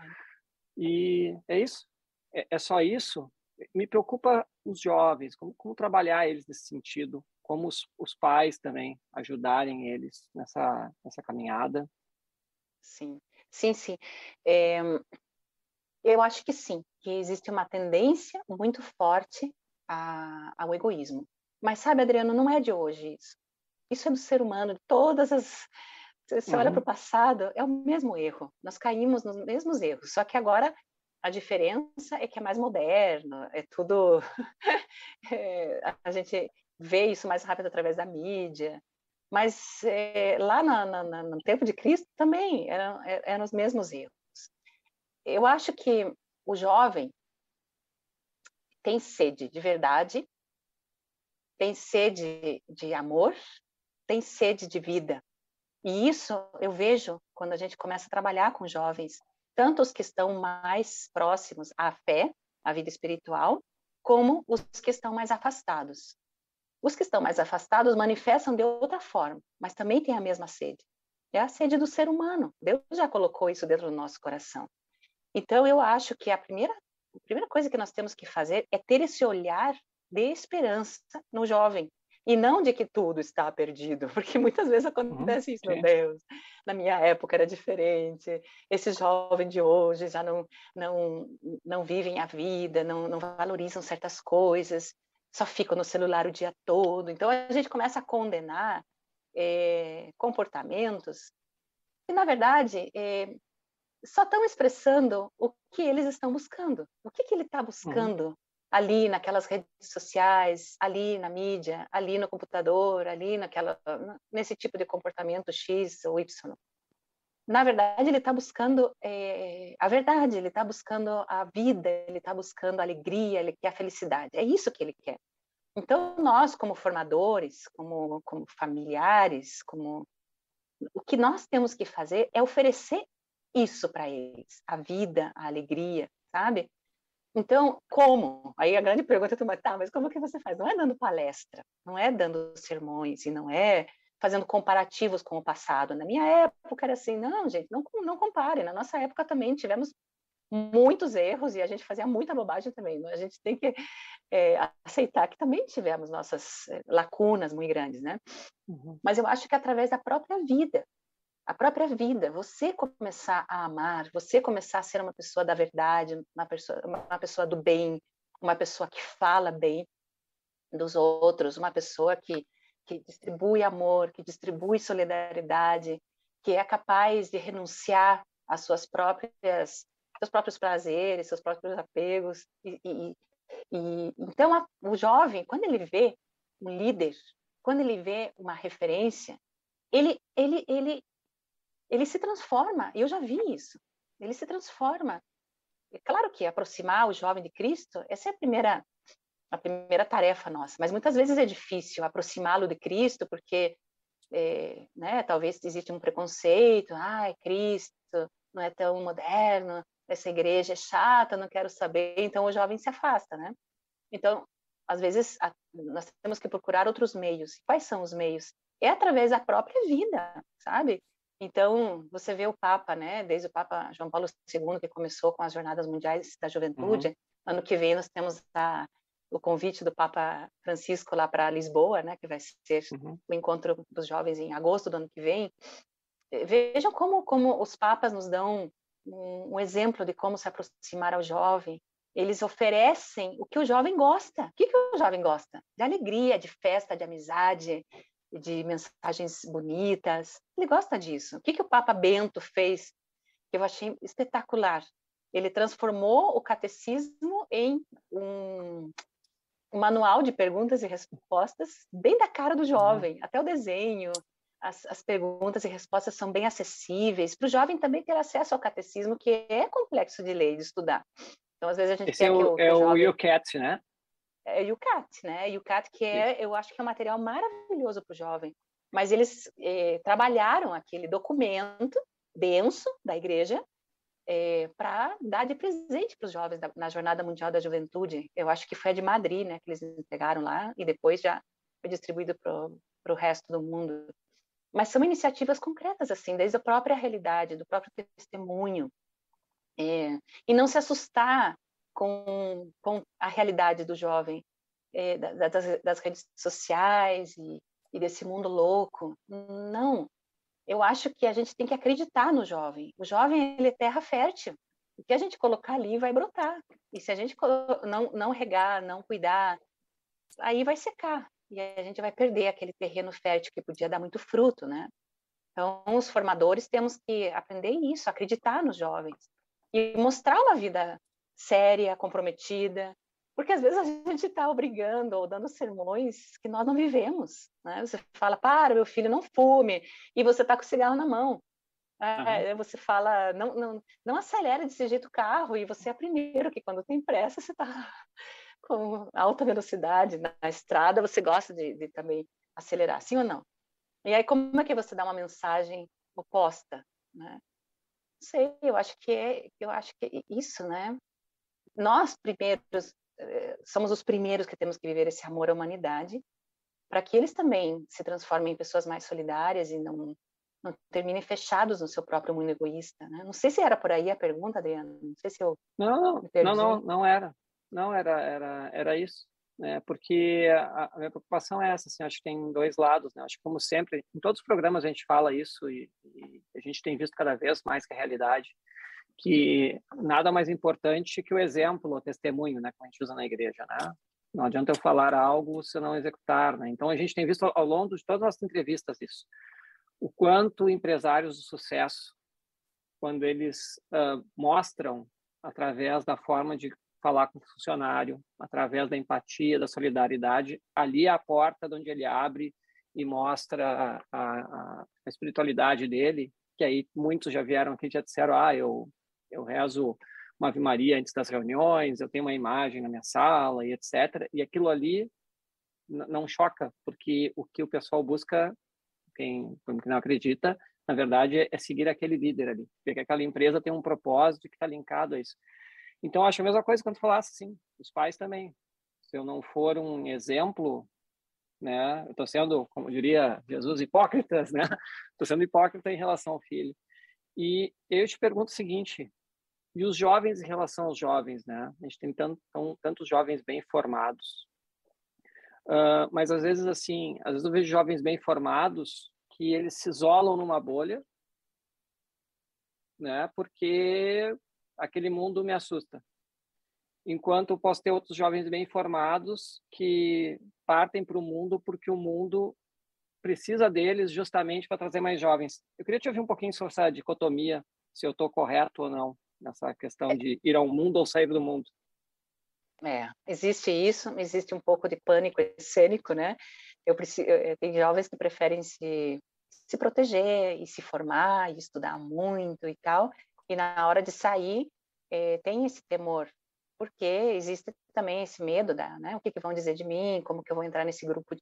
E é isso, é, é só isso. Me preocupa os jovens, como, como trabalhar eles nesse sentido, como os, os pais também ajudarem eles nessa, nessa caminhada. Sim, sim, sim. É, eu acho que sim, que existe uma tendência muito forte a, ao egoísmo. Mas sabe, Adriano, não é de hoje isso. Isso é do ser humano, de todas as. Você uhum. olha para o passado, é o mesmo erro. Nós caímos nos mesmos erros, só que agora a diferença é que é mais moderno, é tudo. é, a gente vê isso mais rápido através da mídia. Mas é, lá na, na, no tempo de Cristo também eram, é, eram os mesmos erros. Eu acho que o jovem tem sede de verdade, tem sede de amor, tem sede de vida. E isso eu vejo quando a gente começa a trabalhar com jovens, tanto os que estão mais próximos à fé, à vida espiritual, como os que estão mais afastados. Os que estão mais afastados manifestam de outra forma, mas também têm a mesma sede. É a sede do ser humano. Deus já colocou isso dentro do nosso coração. Então, eu acho que a primeira, a primeira coisa que nós temos que fazer é ter esse olhar de esperança no jovem, e não de que tudo está perdido, porque muitas vezes acontece uhum, isso, meu Deus, na minha época era diferente, esses jovens de hoje já não, não, não vivem a vida, não, não valorizam certas coisas, só ficam no celular o dia todo. Então a gente começa a condenar é, comportamentos que, na verdade, é, só estão expressando o que eles estão buscando. O que, que ele está buscando uhum. Ali naquelas redes sociais, ali na mídia, ali no computador, ali naquela, nesse tipo de comportamento X ou Y. Na verdade, ele está buscando é, a verdade, ele está buscando a vida, ele está buscando a alegria, ele quer a felicidade. É isso que ele quer. Então, nós, como formadores, como, como familiares, como o que nós temos que fazer é oferecer isso para eles, a vida, a alegria, sabe? Então, como? Aí a grande pergunta é, tá, mas como que você faz? Não é dando palestra, não é dando sermões, e não é fazendo comparativos com o passado. Na minha época era assim, não, gente, não, não compare. Na nossa época também tivemos muitos erros e a gente fazia muita bobagem também. Né? A gente tem que é, aceitar que também tivemos nossas eh, lacunas muito grandes, né? Uhum. Mas eu acho que através da própria vida, a própria vida, você começar a amar, você começar a ser uma pessoa da verdade, uma pessoa, uma pessoa do bem, uma pessoa que fala bem dos outros, uma pessoa que, que distribui amor, que distribui solidariedade, que é capaz de renunciar às suas próprias seus próprios prazeres, seus próprios apegos. E, e, e então a, o jovem, quando ele vê um líder, quando ele vê uma referência, ele ele ele ele se transforma. E eu já vi isso. Ele se transforma. É claro que aproximar o jovem de Cristo, essa é a primeira a primeira tarefa nossa. Mas muitas vezes é difícil aproximá-lo de Cristo, porque é, né, talvez existe um preconceito, ah, é Cristo, não é tão moderno, essa igreja é chata, não quero saber, então o jovem se afasta, né? Então, às vezes, a, nós temos que procurar outros meios. Quais são os meios? É através da própria vida, sabe? Então, você vê o Papa, né? Desde o Papa João Paulo II, que começou com as Jornadas Mundiais da Juventude. Uhum. Ano que vem nós temos a, o convite do Papa Francisco lá para Lisboa, né? Que vai ser uhum. o encontro dos jovens em agosto do ano que vem. Vejam como, como os papas nos dão um, um exemplo de como se aproximar ao jovem. Eles oferecem o que o jovem gosta. O que, que o jovem gosta? De alegria, de festa, de amizade, de mensagens bonitas. Ele gosta disso. O que, que o Papa Bento fez que eu achei espetacular? Ele transformou o catecismo em um, um manual de perguntas e respostas bem da cara do jovem, até o desenho, as, as perguntas e respostas são bem acessíveis, para o jovem também ter acesso ao catecismo, que é complexo de ler, de estudar. Então, às vezes a gente Esse quer é o, que o, é o jovem... UCAT, né? É o UCAT, né? UCAT, que é, eu acho que é um material maravilhoso para o jovem. Mas eles eh, trabalharam aquele documento denso da igreja eh, para dar de presente para os jovens da, na Jornada Mundial da Juventude. Eu acho que foi a de Madrid, né? Que eles entregaram lá e depois já foi distribuído para o resto do mundo mas são iniciativas concretas, assim, desde a própria realidade, do próprio testemunho, é, e não se assustar com, com a realidade do jovem, é, das, das, redes sociais e, e desse mundo louco. Não, eu acho que a gente tem que acreditar no jovem. O jovem ele é terra fértil. O que a gente colocar ali vai brotar. E se a gente não, não regar, não cuidar, aí vai secar e a gente vai perder aquele terreno fértil que podia dar muito fruto, né? Então, os formadores temos que aprender isso, acreditar nos jovens e mostrar uma vida séria, comprometida, porque às vezes a gente está obrigando ou dando sermões que nós não vivemos, né? Você fala, para, meu filho, não fume, e você está com o cigarro na mão. É, uhum. Você fala, não, não, não acelera desse jeito o carro, e você é primeiro, que quando tem pressa, você está com alta velocidade na estrada, você gosta de, de, também acelerar, sim ou não? E aí, como é que você dá uma mensagem oposta, né? Não sei, eu acho que é, eu acho que é isso, né? Nós primeiros eh, somos os primeiros que temos que viver esse amor à humanidade, para que eles também se transformem em pessoas mais solidárias e não não terminem fechados no seu próprio mundo egoísta, né? Não sei se era por aí a pergunta, Adriana. Não sei se eu não, não, não, não era. Não, era, era, era isso. Né? Porque a, a, minha preocupação é essa, assim, acho que tem dois lados, né? Acho que, como sempre, em todos os programas a gente fala isso e, e a gente tem visto cada vez mais que a realidade que nada mais importante que o exemplo, o testemunho, né, que a gente usa na igreja, né? Não adianta eu falar algo se não executar, né? Então a gente tem visto ao longo de todas as entrevistas isso, o quanto empresários de sucesso, quando eles uh, mostram através da forma de falar com o funcionário, através da empatia, da solidariedade, ali é a porta de onde ele abre e mostra a, a, a espiritualidade dele, que aí muitos já vieram aqui e já disseram, ah, eu, eu rezo uma Ave Maria antes das reuniões, eu tenho uma imagem na minha sala e etc. E aquilo ali não choca, porque o que o pessoal busca, quem, quem não acredita, na verdade, é seguir aquele líder ali, porque aquela empresa tem um propósito que está linkado a isso. Então, acho a mesma coisa quando falasse assim, os pais também. Se eu não for um exemplo, né, eu estou sendo, como diria Jesus, hipócritas, né? Estou sendo hipócrita em relação ao filho. E eu te pergunto o seguinte: e os jovens em relação aos jovens, né? A gente tem tanto, tantos jovens bem formados, uh, mas às vezes assim, às vezes eu vejo jovens bem formados que eles se isolam numa bolha, né? Porque aquele mundo me assusta. Enquanto eu posso ter outros jovens bem formados que partem para o mundo porque o mundo precisa deles justamente para trazer mais jovens. Eu queria te ouvir um pouquinho sobre essa dicotomia, se eu estou correto ou não, nessa questão é. de ir ao mundo ou sair do mundo. É, existe isso, existe um pouco de pânico cênico, né? Eu preciso, tem jovens que preferem se, se proteger e se formar e estudar muito e tal, e na hora de sair é, tem esse temor, porque existe também esse medo da, né, o que, que, vão dizer de mim, como que eu vou entrar nesse grupo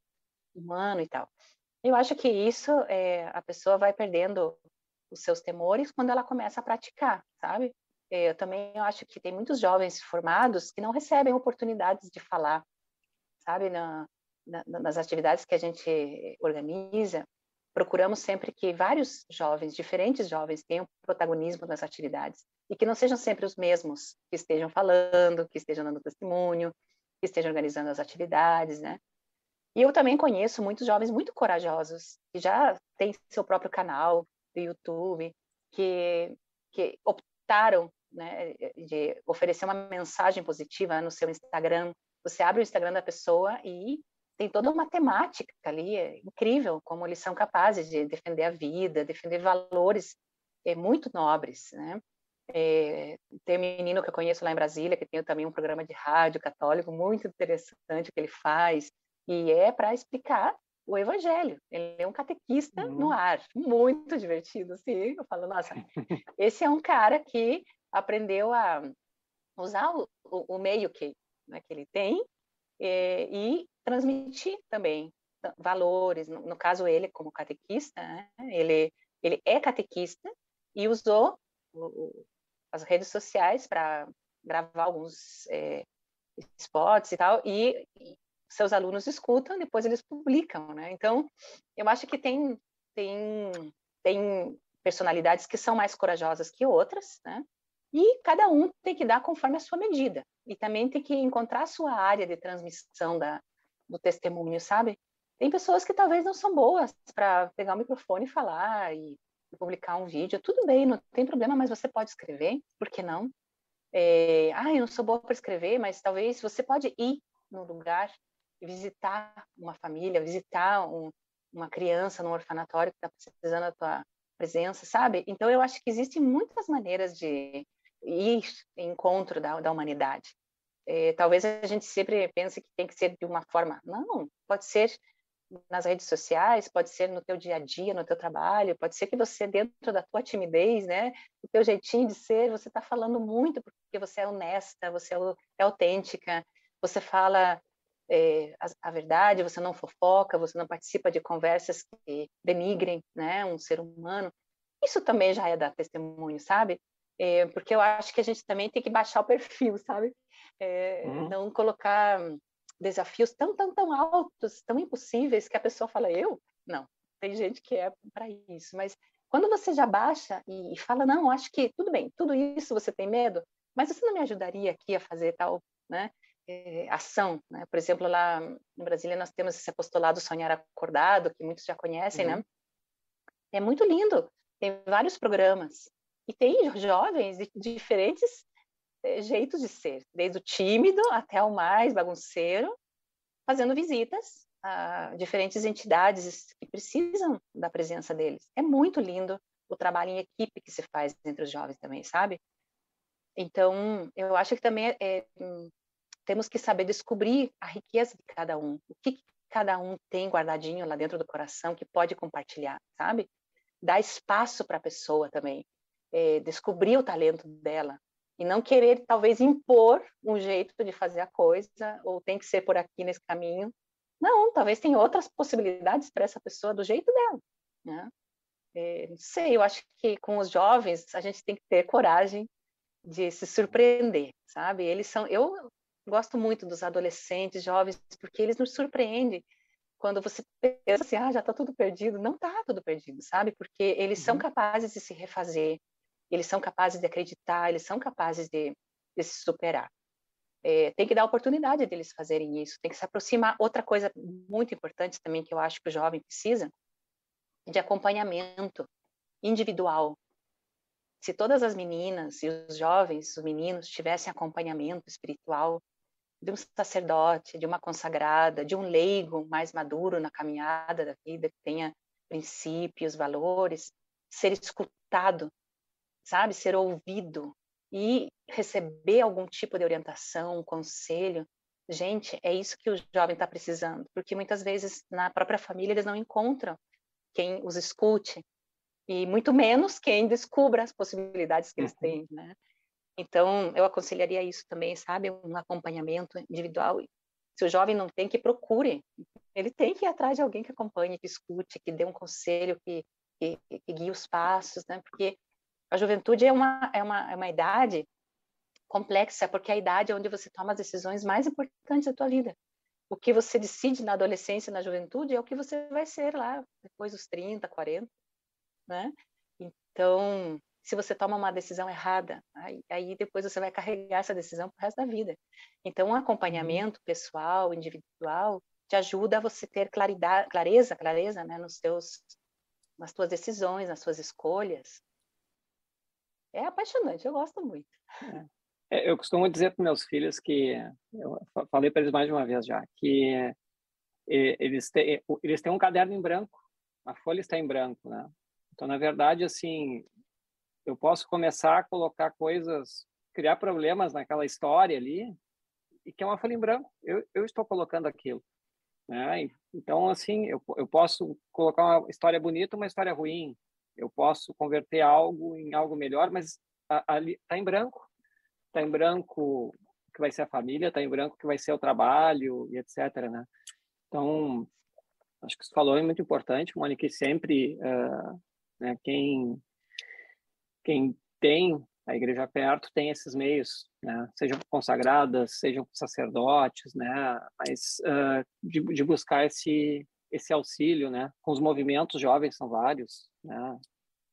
humano e tal. Eu acho que isso é, a pessoa vai perdendo os seus temores quando ela começa a praticar, sabe? É, eu também acho que tem muitos jovens formados que não recebem oportunidades de falar, sabe? Na, na, nas atividades que a gente organiza, procuramos sempre que vários jovens, diferentes jovens, tenham protagonismo nas atividades e que não sejam sempre os mesmos que estejam falando, que estejam dando testemunho, que estejam organizando as atividades, né? E eu também conheço muitos jovens muito corajosos que já têm seu próprio canal do YouTube, que, que optaram né, de oferecer uma mensagem positiva no seu Instagram. Você abre o Instagram da pessoa e tem toda uma temática ali, é incrível como eles são capazes de defender a vida, defender valores é, muito nobres, né? É, tem um menino que eu conheço lá em Brasília, que tem também um programa de rádio católico muito interessante que ele faz, e é para explicar o evangelho. Ele é um catequista uhum. no ar, muito divertido, assim. Eu falo, nossa, esse é um cara que aprendeu a usar o, o, meio que, né, que ele tem é, e transmitir também valores. No, no caso, ele, como catequista, né? ele, ele é catequista e usou o, as redes sociais para gravar alguns é, spots e tal, e, e, seus alunos escutam, depois eles publicam, né? Então, eu acho que tem, tem, tem personalidades que são mais corajosas que outras, né? E cada um tem que dar conforme a sua medida. E também tem que encontrar a sua área de transmissão da, do testemunho, sabe? Tem pessoas que talvez não são boas para pegar o microfone e falar e publicar um vídeo. Tudo bem, não tem problema, mas você pode escrever, por que não? É, ah, eu não sou boa para escrever, mas talvez você pode ir no lugar visitar uma família, visitar um, uma criança no orfanatório que está precisando da tua presença, sabe? Então, eu acho que existem muitas maneiras de ir em encontro da, da humanidade. É, talvez a gente sempre pense que tem que ser de uma forma. Não, pode ser nas redes sociais, pode ser no teu dia a dia, no teu trabalho, pode ser que você, dentro da tua timidez, né, o teu jeitinho de ser, você está falando muito porque você é honesta, você é, é autêntica, você fala é, a, a, verdade, você não fofoca, você não participa de conversas que denigrem, né, um ser humano. Isso também já é dar testemunho, sabe? É, porque eu acho que a gente também tem que baixar o perfil, sabe? É, uhum. Não colocar desafios tão, tão, tão altos, tão impossíveis que a pessoa fala, eu? Não, tem gente que é para isso. Mas quando você já baixa e fala, não, acho que tudo bem, tudo isso você tem medo, mas você não me ajudaria aqui a fazer tal né, é, ação? Né? Por exemplo, lá no Brasília nós temos esse apostolado Sonhar Acordado, que muitos já conhecem, uhum. né? É muito lindo, tem vários programas. E tem jovens de diferentes é, jeitos de ser, desde o tímido até o mais bagunceiro, fazendo visitas a diferentes entidades que precisam da presença deles. É muito lindo o trabalho em equipe que se faz entre os jovens também, sabe? Então, eu acho que também é, é, temos que saber descobrir a riqueza de cada um, o que, cada um tem guardadinho lá dentro do coração que pode compartilhar, sabe? Dar espaço para a pessoa também, é, descobrir o talento dela e não querer talvez impor um jeito de fazer a coisa ou tem que ser por aqui nesse caminho. Não, talvez tenha outras possibilidades para essa pessoa do jeito dela, né? É, não sei, eu acho que com os jovens a gente tem que ter coragem de se surpreender, sabe? Eles são, eu gosto muito dos adolescentes, jovens, porque eles nos surpreendem quando você pensa assim, ah, já está tudo perdido. Não está tudo perdido, sabe? Porque eles uhum. são capazes de se refazer, eles são capazes de acreditar, eles são capazes de, de se superar. É, tem que dar oportunidade deles fazerem isso, tem que se aproximar. Outra coisa muito importante também que eu acho que o jovem precisa de acompanhamento individual. Se todas as meninas e os jovens, os meninos, tivessem acompanhamento espiritual de um sacerdote, de uma consagrada, de um leigo mais maduro na caminhada da vida, que tenha princípios, valores, ser escutado, sabe, ser ouvido e receber algum tipo de orientação, conselho, gente, é isso que o jovem está precisando, porque muitas vezes na própria família eles não encontram quem os escute e muito menos quem descubra as possibilidades que eles uhum. têm, né? Então, eu aconselharia isso também, sabe? Um acompanhamento individual. Se o jovem não tem, que procure. Ele tem que ir atrás de alguém que acompanhe, que escute, que dê um conselho, que, que, que guie os passos, né? Porque a juventude é uma, é uma, é uma idade complexa, porque é a idade onde você toma as decisões mais importantes da tua vida o que você decide na adolescência, na juventude, é o que você vai ser lá depois dos 30, 40, né? Então, se você toma uma decisão errada, aí, aí depois você vai carregar essa decisão para o resto da vida. Então, um acompanhamento pessoal, individual, te ajuda a você ter claridade, clareza, clareza, né, nos teus, nas tuas decisões, nas suas escolhas. É apaixonante, eu gosto muito. É. É, eu costumo dizer para meus filhos que, eu falei para eles mais de uma vez já, que eles eles têm um caderno em branco, a folha está em branco, né? Então, na verdade, assim, eu posso começar a colocar coisas, criar problemas naquela história ali, e que é uma folha em branco. Eu, eu estou colocando aquilo. Né? Então, assim, eu, eu posso colocar uma história bonita, uma história ruim. Eu posso converter algo em algo melhor, mas ali está em branco está em branco que vai ser a família, está em branco que vai ser o trabalho e etc. Né? Então, acho que você falou é muito importante, Mônica, sempre uh, né, quem quem tem a igreja perto tem esses meios, né? sejam consagradas, sejam sacerdotes, né? mas uh, de, de, buscar esse esse auxílio, né? Com os movimentos jovens são vários, né?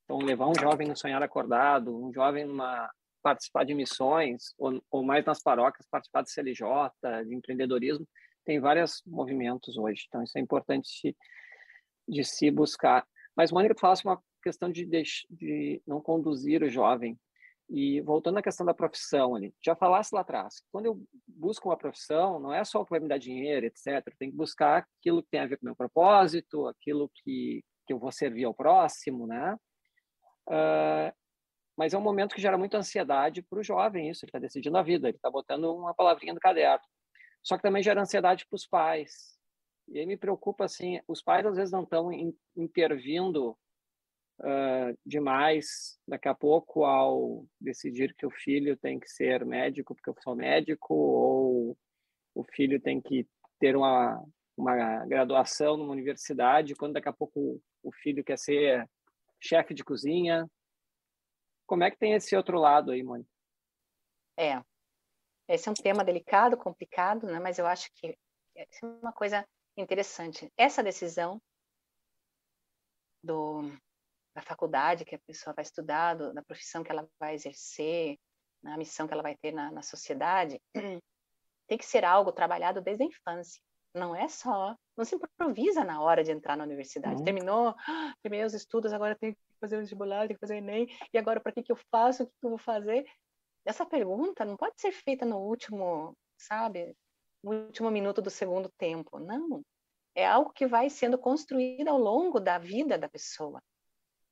Então levar um jovem no sonhar acordado, um jovem numa participar de missões, ou, ou mais nas paróquias, participar de CLJ, de empreendedorismo, tem vários movimentos hoje. Então, isso é importante de, de se buscar. Mas, Mônica, tu falasse uma questão de, de, de não conduzir o jovem. E voltando à questão da profissão ali, já falasse lá atrás, quando eu busco uma profissão, não é só o que vai me dar dinheiro, etc. Tem que buscar aquilo que tem a ver com o meu propósito, aquilo que, que eu vou servir ao próximo, né? Uh, mas é um momento que gera muita ansiedade para o jovem isso, ele está decidindo a vida, ele está botando uma palavrinha no caderno. Só que também gera ansiedade para os pais. E aí me preocupa, assim, os pais às vezes não estão intervindo uh, demais daqui a pouco ao decidir que o filho tem que ser médico porque eu sou médico, ou o filho tem que ter uma, uma graduação numa universidade, quando daqui a pouco o filho quer ser chefe de cozinha, como é que tem esse outro lado aí, Mônica? É, esse é um tema delicado, complicado, né? mas eu acho que é uma coisa interessante. Essa decisão do, da faculdade que a pessoa vai estudar, do, da profissão que ela vai exercer, na missão que ela vai ter na, na sociedade, tem que ser algo trabalhado desde a infância. Não é só, não se improvisa na hora de entrar na universidade. Terminou, terminei os estudos, agora tenho fazer o vestibular, tenho que fazer o Enem, e agora para que, que eu faço, o que, que eu vou fazer? essa pergunta não pode ser feita no último, sabe, no último minuto do segundo tempo. Não. É algo que vai sendo construído ao longo da vida da pessoa.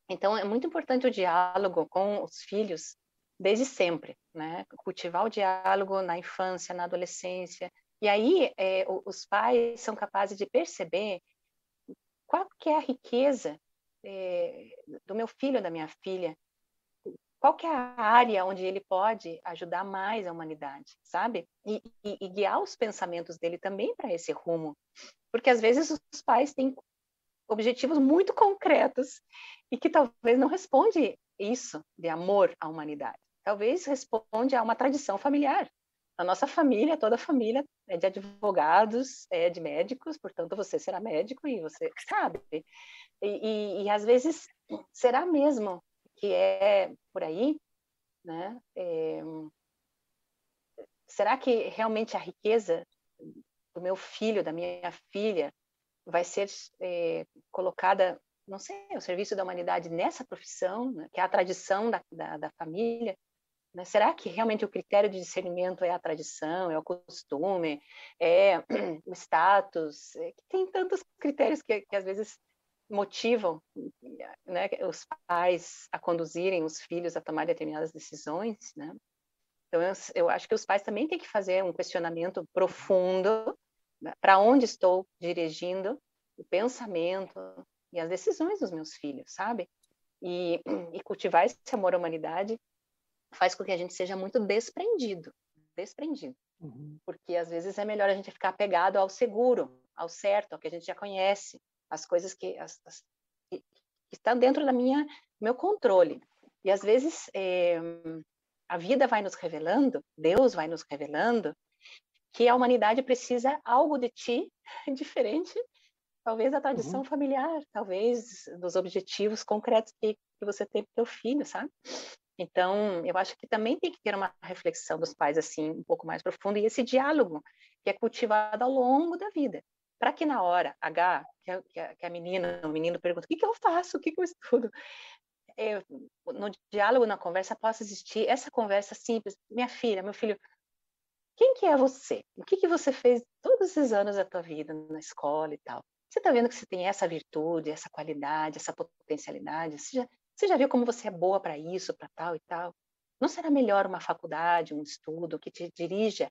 Então, é muito importante o diálogo com os filhos desde sempre, né? Cultivar o diálogo na infância, na adolescência. E aí, é, os pais são capazes de perceber qual que é a riqueza é, do meu filho, da minha filha, qual que é a área onde ele pode ajudar mais a humanidade, sabe? E, e, e guiar os pensamentos dele também para esse rumo. Porque às vezes os pais têm objetivos muito concretos e que talvez não responde isso de amor à humanidade. Talvez responde a uma tradição familiar. A nossa família, toda a família é de advogados, é de médicos, portanto você será médico e você sabe. E, e, e às vezes será mesmo que é por aí, né? É, será que realmente a riqueza do meu filho, da minha filha, vai ser é, colocada, não sei, ao serviço da humanidade nessa profissão, né? que é a tradição da, da, da família? Né? Será que realmente o critério de discernimento é a tradição, é o costume, é o status? É, tem tantos critérios que, que às vezes motivam né, os pais a conduzirem os filhos a tomar determinadas decisões, né? Então, eu, eu acho que os pais também têm que fazer um questionamento profundo né, para onde estou dirigindo o pensamento e as decisões dos meus filhos, sabe? E, e cultivar esse amor à humanidade faz com que a gente seja muito desprendido, desprendido. Uhum. Porque às vezes é melhor a gente ficar apegado ao seguro, ao certo, ao que a gente já conhece, as coisas que, as, as, que estão dentro da minha meu controle. E às vezes é, a vida vai nos revelando, Deus vai nos revelando que a humanidade precisa algo de ti diferente, talvez da tradição uhum. familiar, talvez dos objetivos concretos que, que você tem para teu filho, sabe? Então, eu acho que também tem que ter uma reflexão dos pais assim um pouco mais profunda e esse diálogo que é cultivado ao longo da vida para que na hora H, que a, que a, menina, o menino pergunta, o que, que eu faço, o que, que eu estudo, é, no diálogo, na conversa, possa existir essa conversa simples, minha filha, meu filho, quem que é você? O que, que você fez todos esses anos da tua vida na escola e tal? Você está vendo que você tem essa virtude, essa qualidade, essa potencialidade? Você já, você já viu como você é boa para isso, para tal e tal? Não será melhor uma faculdade, um estudo que te dirija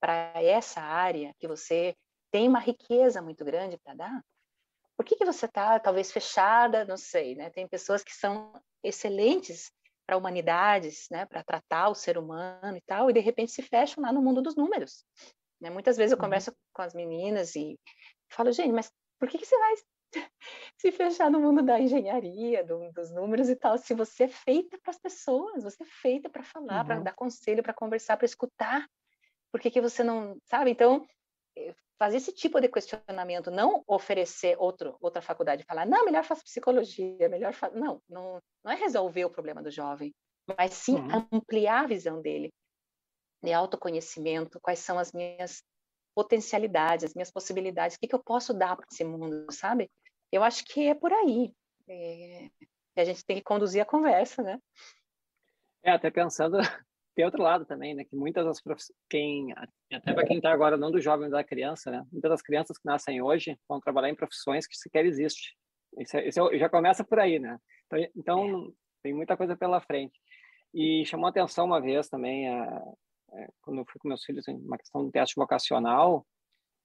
para essa área que você tem uma riqueza muito grande para dar, por que, que você está talvez fechada? Não sei, né? Tem pessoas que são excelentes para humanidades, né? Para tratar o ser humano e tal, e de repente se fecham lá no mundo dos números. Né? Muitas vezes eu uhum. converso com as meninas e falo, gente, mas por que, que você vai se fechar no mundo da engenharia, do, dos números e tal, se você é feita para as pessoas, você é feita para falar, uhum. para dar conselho, para conversar, para escutar. Por que, que você não, sabe? Então, fazer esse tipo de questionamento, não oferecer outro, outra faculdade, falar, não, melhor faça psicologia, melhor fa... não, não, não é resolver o problema do jovem, mas sim uhum. ampliar a visão dele, de autoconhecimento, quais são as minhas potencialidades, as minhas possibilidades, o que, que eu posso dar para esse mundo, sabe? Eu acho que é por aí. É... a gente tem que conduzir a conversa, né? É, até pensando tem outro lado também, né? Que muitas das profissões, quem até para quem está agora não do jovem da criança, né? Muitas das crianças que nascem hoje vão trabalhar em profissões que sequer existem. Isso, é, isso é, já começa por aí, né? Então, então é. tem muita coisa pela frente. E chamou atenção uma vez também, a, a, quando eu fui com meus filhos em uma questão do teste vocacional,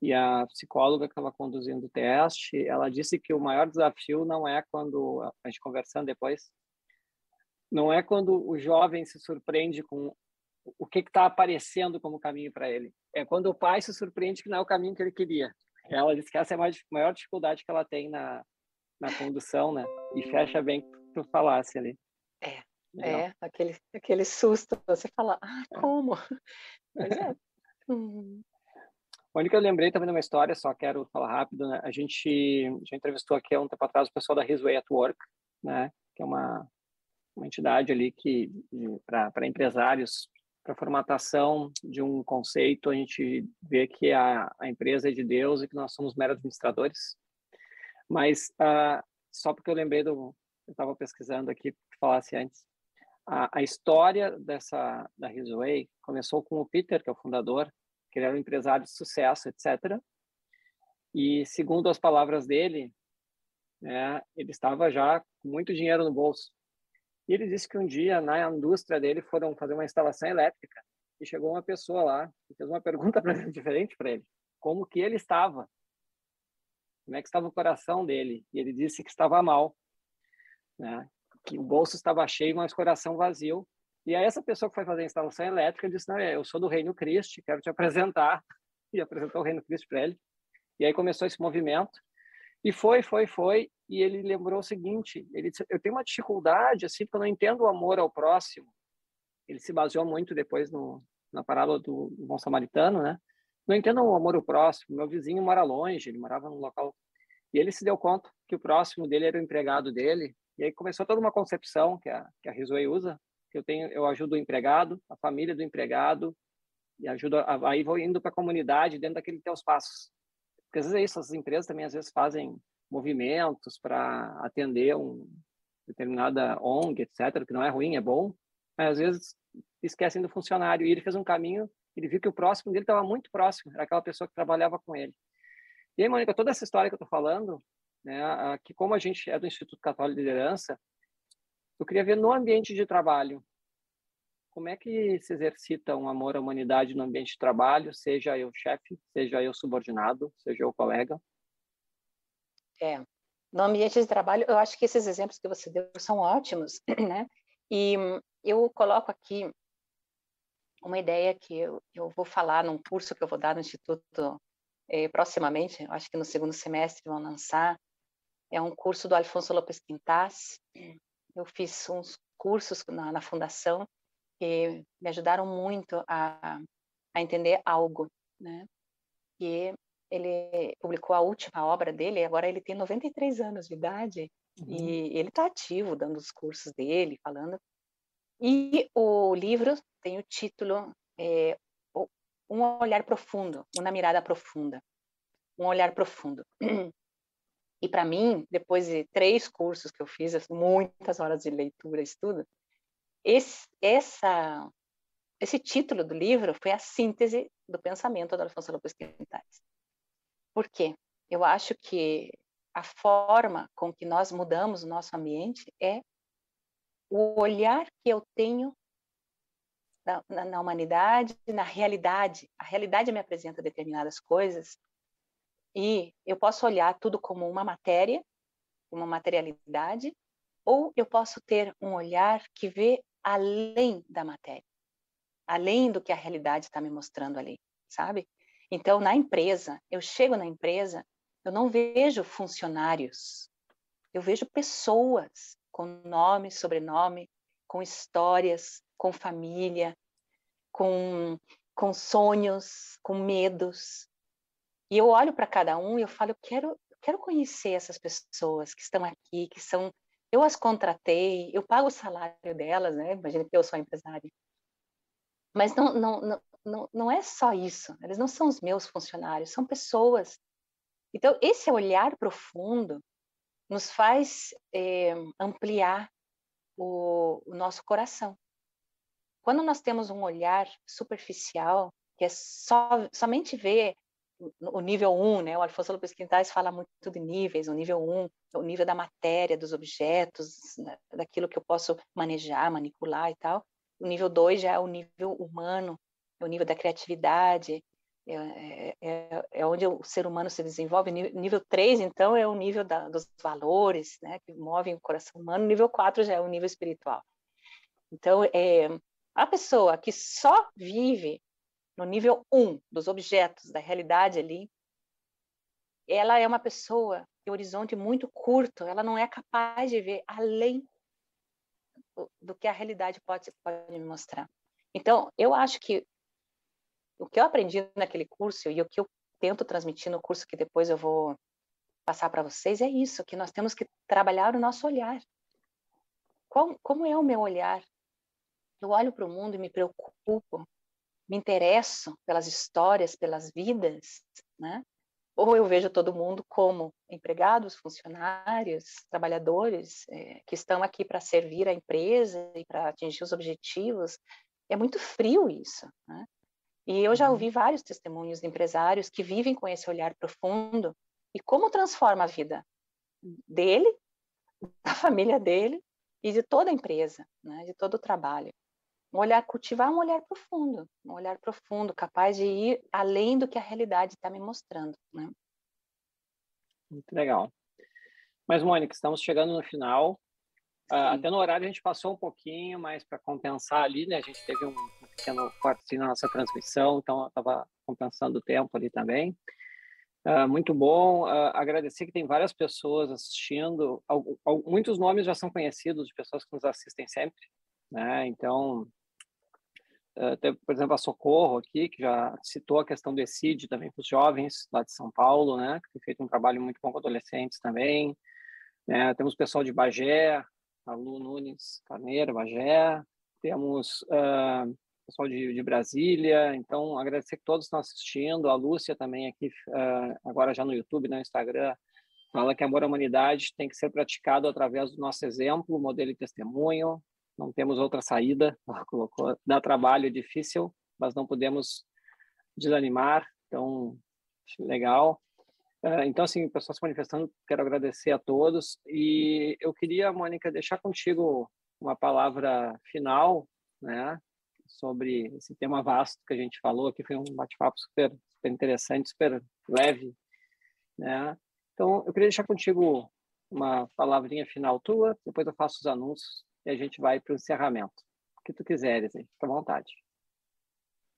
e a psicóloga que estava conduzindo o teste, ela disse que o maior desafio não é quando a gente conversando depois, não é quando o jovem se surpreende com o que está aparecendo como caminho para ele. É quando o pai se surpreende que não é o caminho que ele queria. Ela disse que essa é a maior dificuldade que ela tem na, na condução, né? E fecha bem que tu falasse ali. É, Legal. é aquele, aquele susto, você fala, ah, é. como? Mas é. Hum. Onde que eu lembrei também de uma história, só quero falar rápido, né? A gente já entrevistou aqui há um tempo atrás o pessoal da His Way at Work, né? Que é uma, uma entidade ali que para empresários para formatação de um conceito, a gente vê que a, a, empresa é de Deus e que nós somos meros administradores. Mas uh, só porque eu lembrei do, eu estava pesquisando aqui que falasse antes, a, a história dessa da Risway começou com o Peter, que é o fundador, que ele era um empresário de sucesso, etc. E segundo as palavras dele, né, ele estava já com muito dinheiro no bolso. E ele disse que um dia na indústria dele foram fazer uma instalação elétrica e chegou uma pessoa lá e fez uma pergunta diferente para ele, como que ele estava, como é que estava o coração dele. E ele disse que estava mal, né? que o bolso estava cheio, mas o coração vazio. E aí essa pessoa que foi fazer a instalação elétrica disse, não, eu sou do Reino Cristo, quero te apresentar. E apresentou o Reino Cristo para ele. E aí começou esse movimento. E foi, foi, foi. E ele lembrou o seguinte: ele disse, eu tenho uma dificuldade, assim, porque eu não entendo o amor ao próximo. Ele se baseou muito depois no, na parábola do, bom samaritano, né? Não entendo o amor ao próximo. Meu vizinho mora longe, ele morava num local. E ele se deu conta que o próximo dele era o empregado dele. E aí começou toda uma concepção que a, que a Rizway usa, que eu tenho, eu ajudo o empregado, a família do empregado, e ajudo, a, aí vou indo para a comunidade dentro daquele teus passos. Porque às vezes é isso, as empresas também às vezes fazem movimentos para atender um determinada ONG, etc., que não é ruim, é bom, mas às vezes esquecem do funcionário. E ele fez um caminho, ele viu que o próximo dele estava muito próximo, era aquela pessoa que trabalhava com ele. E aí, Mônica, toda essa história que eu estou falando, né, que como a gente é do Instituto Católico de Liderança, eu queria ver no ambiente de trabalho, como é que se exercita um amor à humanidade no ambiente de trabalho, seja eu chefe, seja eu subordinado, seja eu colega? É, no ambiente de trabalho, eu acho que esses exemplos que você deu são ótimos, né? E eu coloco aqui uma ideia que eu, eu vou falar num curso que eu vou dar no Instituto eh, proximamente, acho que no segundo semestre vão lançar, é um curso do Alfonso Lopes Quintas. Eu fiz uns cursos na, na fundação que me ajudaram muito a, a entender algo, né? E ele publicou a última obra dele, agora ele tem 93 anos de idade, uhum. e ele está ativo, dando os cursos dele, falando. E o livro tem o título é, Um Olhar Profundo, Uma Mirada Profunda. Um Olhar Profundo. E para mim, depois de três cursos que eu fiz, muitas horas de leitura, estudo, esse, essa, esse título do livro foi a síntese do pensamento do Alfonso Lopes Quintais. Por quê? Eu acho que a forma com que nós mudamos o nosso ambiente é o olhar que eu tenho na, na, na, humanidade, na realidade. A realidade me apresenta determinadas coisas e eu posso olhar tudo como uma matéria, uma materialidade, ou eu posso ter um olhar que vê além da matéria, além do que a realidade está me mostrando ali, sabe? Então, na empresa, eu chego na empresa, eu não vejo funcionários, eu vejo pessoas com nome, sobrenome, com histórias, com família, com, com sonhos, com medos, e eu olho para cada um e eu falo, eu quero, quero conhecer essas pessoas que estão aqui, que são, eu as contratei, eu pago o salário delas, né? Imagina que eu sou empresária. Mas não, não, não, não, não é só isso. Eles não são os meus funcionários, são pessoas. Então, esse olhar profundo nos faz é, ampliar o, o nosso coração. Quando nós temos um olhar superficial, que é só, somente ver o nível 1, né? O Alfonso Lopes Quintais fala muito de níveis, o nível 1, o nível da matéria, dos objetos, né? daquilo que eu posso manejar, manipular e tal. O nível 2 já é o nível humano, é o nível da criatividade, é, é, é, onde o ser humano se desenvolve. Nível 3, então, é o nível da, dos valores, né? Que movem o coração humano. Nível 4 já é o nível espiritual. Então, é, a pessoa que só vive no nível 1 um dos objetos da realidade ali, ela é uma pessoa de horizonte muito curto, ela não é capaz de ver além do, que a realidade pode, pode me mostrar. Então, eu acho que o que eu aprendi naquele curso e o que eu tento transmitir no curso que depois eu vou passar para vocês é isso, que nós temos que trabalhar o nosso olhar. Qual, como é o meu olhar? Eu olho para o mundo e me preocupo me interesso pelas histórias, pelas vidas, né? ou eu vejo todo mundo como empregados, funcionários, trabalhadores é, que estão aqui para servir a empresa e para atingir os objetivos. É muito frio isso. Né? E eu já uhum. ouvi vários testemunhos de empresários que vivem com esse olhar profundo e como transforma a vida dele, da família dele e de toda a empresa, né? de todo o trabalho. Um olhar, cultivar um olhar profundo, um olhar profundo, capaz de ir além do que a realidade está me mostrando. Né? Muito legal. Mas, Mônica, estamos chegando no final. Uh, até no horário a gente passou um pouquinho, mas para compensar ali, né? A gente teve um pequeno corte na nossa transmissão, então estava compensando o tempo ali também. Uh, muito bom. Uh, agradecer que tem várias pessoas assistindo. muitos nomes já são conhecidos de pessoas que nos assistem sempre, né? Então, até, por exemplo, a Socorro aqui, que já citou a questão do ECID também para os jovens lá de São Paulo, né, que tem feito um trabalho muito bom com adolescentes também. É, temos pessoal de Bagé, a Lu Nunes Carneiro, Bagé. Temos uh, pessoal de, de, Brasília. Então, agradecer que todos estão assistindo. A Lúcia também aqui, uh, agora já no YouTube, no Instagram, fala que amor à humanidade tem que ser praticado através do nosso exemplo, modelo e testemunho não temos outra saída. Colocou, dá trabalho, é difícil, mas não podemos desanimar. Então, legal. É, então, assim, pessoas se manifestando, quero agradecer a todos. E eu queria, Mônica, deixar contigo uma palavra final, né, sobre esse tema vasto que a gente falou aqui. Foi um bate-papo super, super interessante, super leve, né. Então, eu queria deixar contigo uma palavrinha final tua, depois eu faço os anúncios e a gente vai para o encerramento. O que tu quiseres, aí, fica à vontade.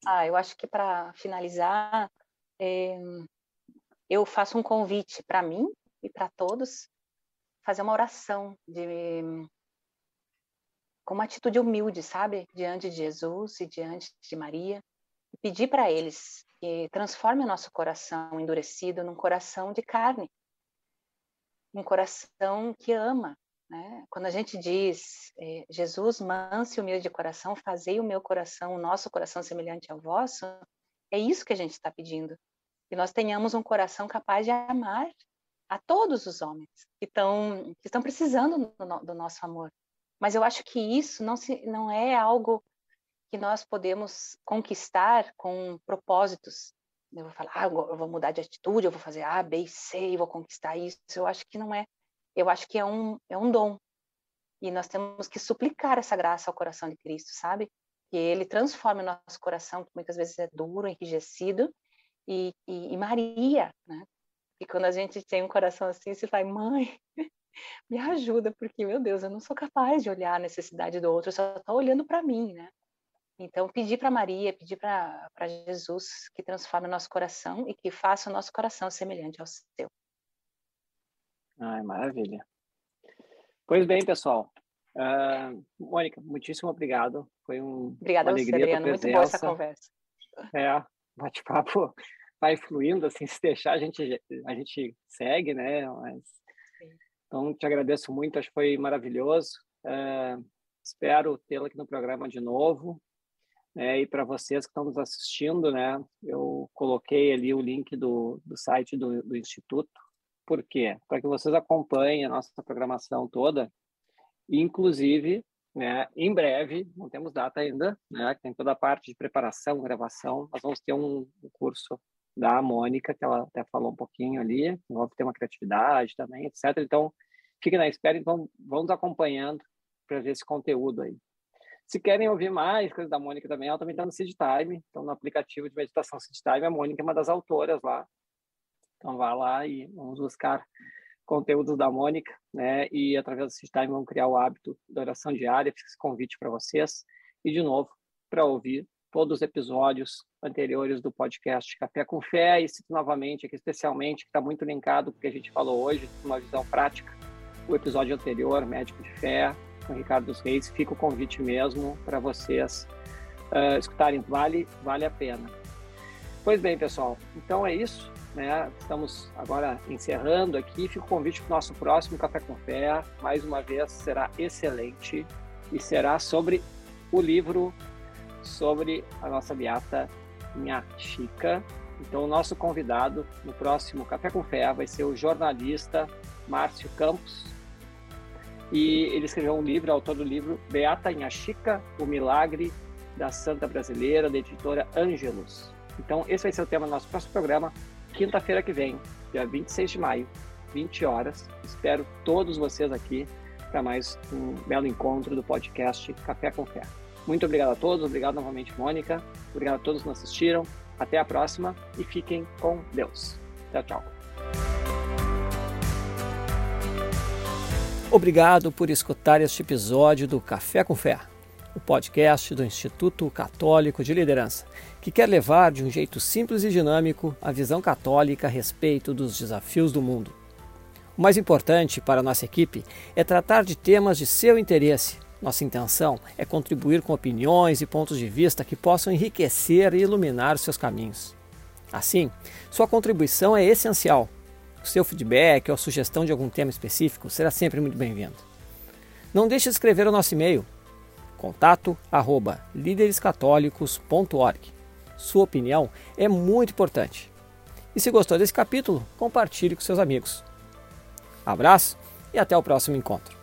Ah, eu acho que para finalizar, é, eu faço um convite para mim e para todos fazer uma oração de com uma atitude humilde, sabe, diante de Jesus e diante de Maria, e pedir para eles que transforme o nosso coração endurecido num coração de carne, um coração que ama, né? Quando a gente diz, é, Jesus, manso e humilde de coração, fazei o meu coração, o nosso coração semelhante ao vosso, é isso que a gente está pedindo. Que nós tenhamos um coração capaz de amar a todos os homens que estão, que estão precisando do, do nosso amor. Mas eu acho que isso não, se, não é algo que nós podemos conquistar com propósitos. Eu vou falar, ah, eu vou mudar de atitude, eu vou fazer A, B C, e vou conquistar isso. Eu acho que não é eu acho que é um, é um dom. E nós temos que suplicar essa graça ao coração de Cristo, sabe? Que ele transforme o nosso coração, que muitas vezes é duro, enrijecido, e, e, e Maria, né? E quando a gente tem um coração assim, você fala, mãe, me ajuda, porque, meu Deus, eu não sou capaz de olhar a necessidade do outro, eu só estou olhando para mim, né? Então, pedir para Maria, pedir para Jesus que transforme o nosso coração e que faça o nosso coração semelhante ao seu. Ai, maravilha. Pois bem, pessoal. Uh, Mônica, muitíssimo obrigado. Foi um, Obrigada uma alegria Adriano. Muito boa essa conversa. É, bate-papo vai fluindo, assim, se deixar a gente, a gente segue, né? Mas, então, te agradeço muito, acho que foi maravilhoso. Uh, espero tê-la aqui no programa de novo. Né? E para vocês que estão nos assistindo, né? Eu coloquei ali o link do, do site do, do Instituto, por quê? Para que vocês acompanhem a nossa programação toda, inclusive, né, em breve, não temos data ainda, né, tem toda a parte de preparação, gravação, nós vamos ter um, curso da Mônica, que ela até falou um pouquinho ali, vamos ter uma criatividade também, etc. Então, fiquem na espera, então vamos acompanhando para ver esse conteúdo aí. Se querem ouvir mais coisas da Mônica também, ela também está no Seed Time, então no aplicativo de meditação Seed Time, a Mônica é uma das autoras lá, então vá lá e vamos buscar conteúdos da Mônica, né? E através desse time vamos criar o hábito da oração diária. Fiz esse convite para vocês e de novo para ouvir todos os episódios anteriores do podcast Café com Fé e cito novamente aqui especialmente que está muito linkado com o que a gente falou hoje, uma visão prática. O episódio anterior, Médico de Fé, com Ricardo dos Reis, fica o convite mesmo para vocês uh, escutarem. Vale, vale a pena. Pois bem, pessoal. Então é isso. Né? Estamos agora encerrando aqui. Fica o convite para o nosso próximo Café com Fé. Mais uma vez, será excelente e será sobre o livro sobre a nossa beata Minha Chica, Então, o nosso convidado no próximo Café com Fé vai ser o jornalista Márcio Campos. E ele escreveu um livro, autor do livro Beata Inhaxica, O Milagre da Santa Brasileira, da editora Ângelos. Então, esse vai ser o tema do nosso próximo programa, quinta-feira que vem, dia 26 de maio, 20 horas. Espero todos vocês aqui para mais um belo encontro do podcast Café com Fé. Muito obrigado a todos, obrigado novamente, Mônica. Obrigado a todos que nos assistiram. Até a próxima e fiquem com Deus. Tchau, tchau. Obrigado por escutar este episódio do Café com Fé, o podcast do Instituto Católico de Liderança, que quer levar de um jeito simples e dinâmico a visão católica a respeito dos desafios do mundo. O mais importante para nossa equipe é tratar de temas de seu interesse nossa intenção é contribuir com opiniões e pontos de vista que possam enriquecer e iluminar seus caminhos. Assim, sua contribuição é essencial. O seu feedback ou sugestão de algum tema específico será sempre muito bem-vindo. Não deixe de escrever o nosso e-mail contato arroba líderescatólicos.org. Sua opinião é muito importante. E se gostou desse capítulo, compartilhe com seus amigos. Abraço e até o próximo encontro.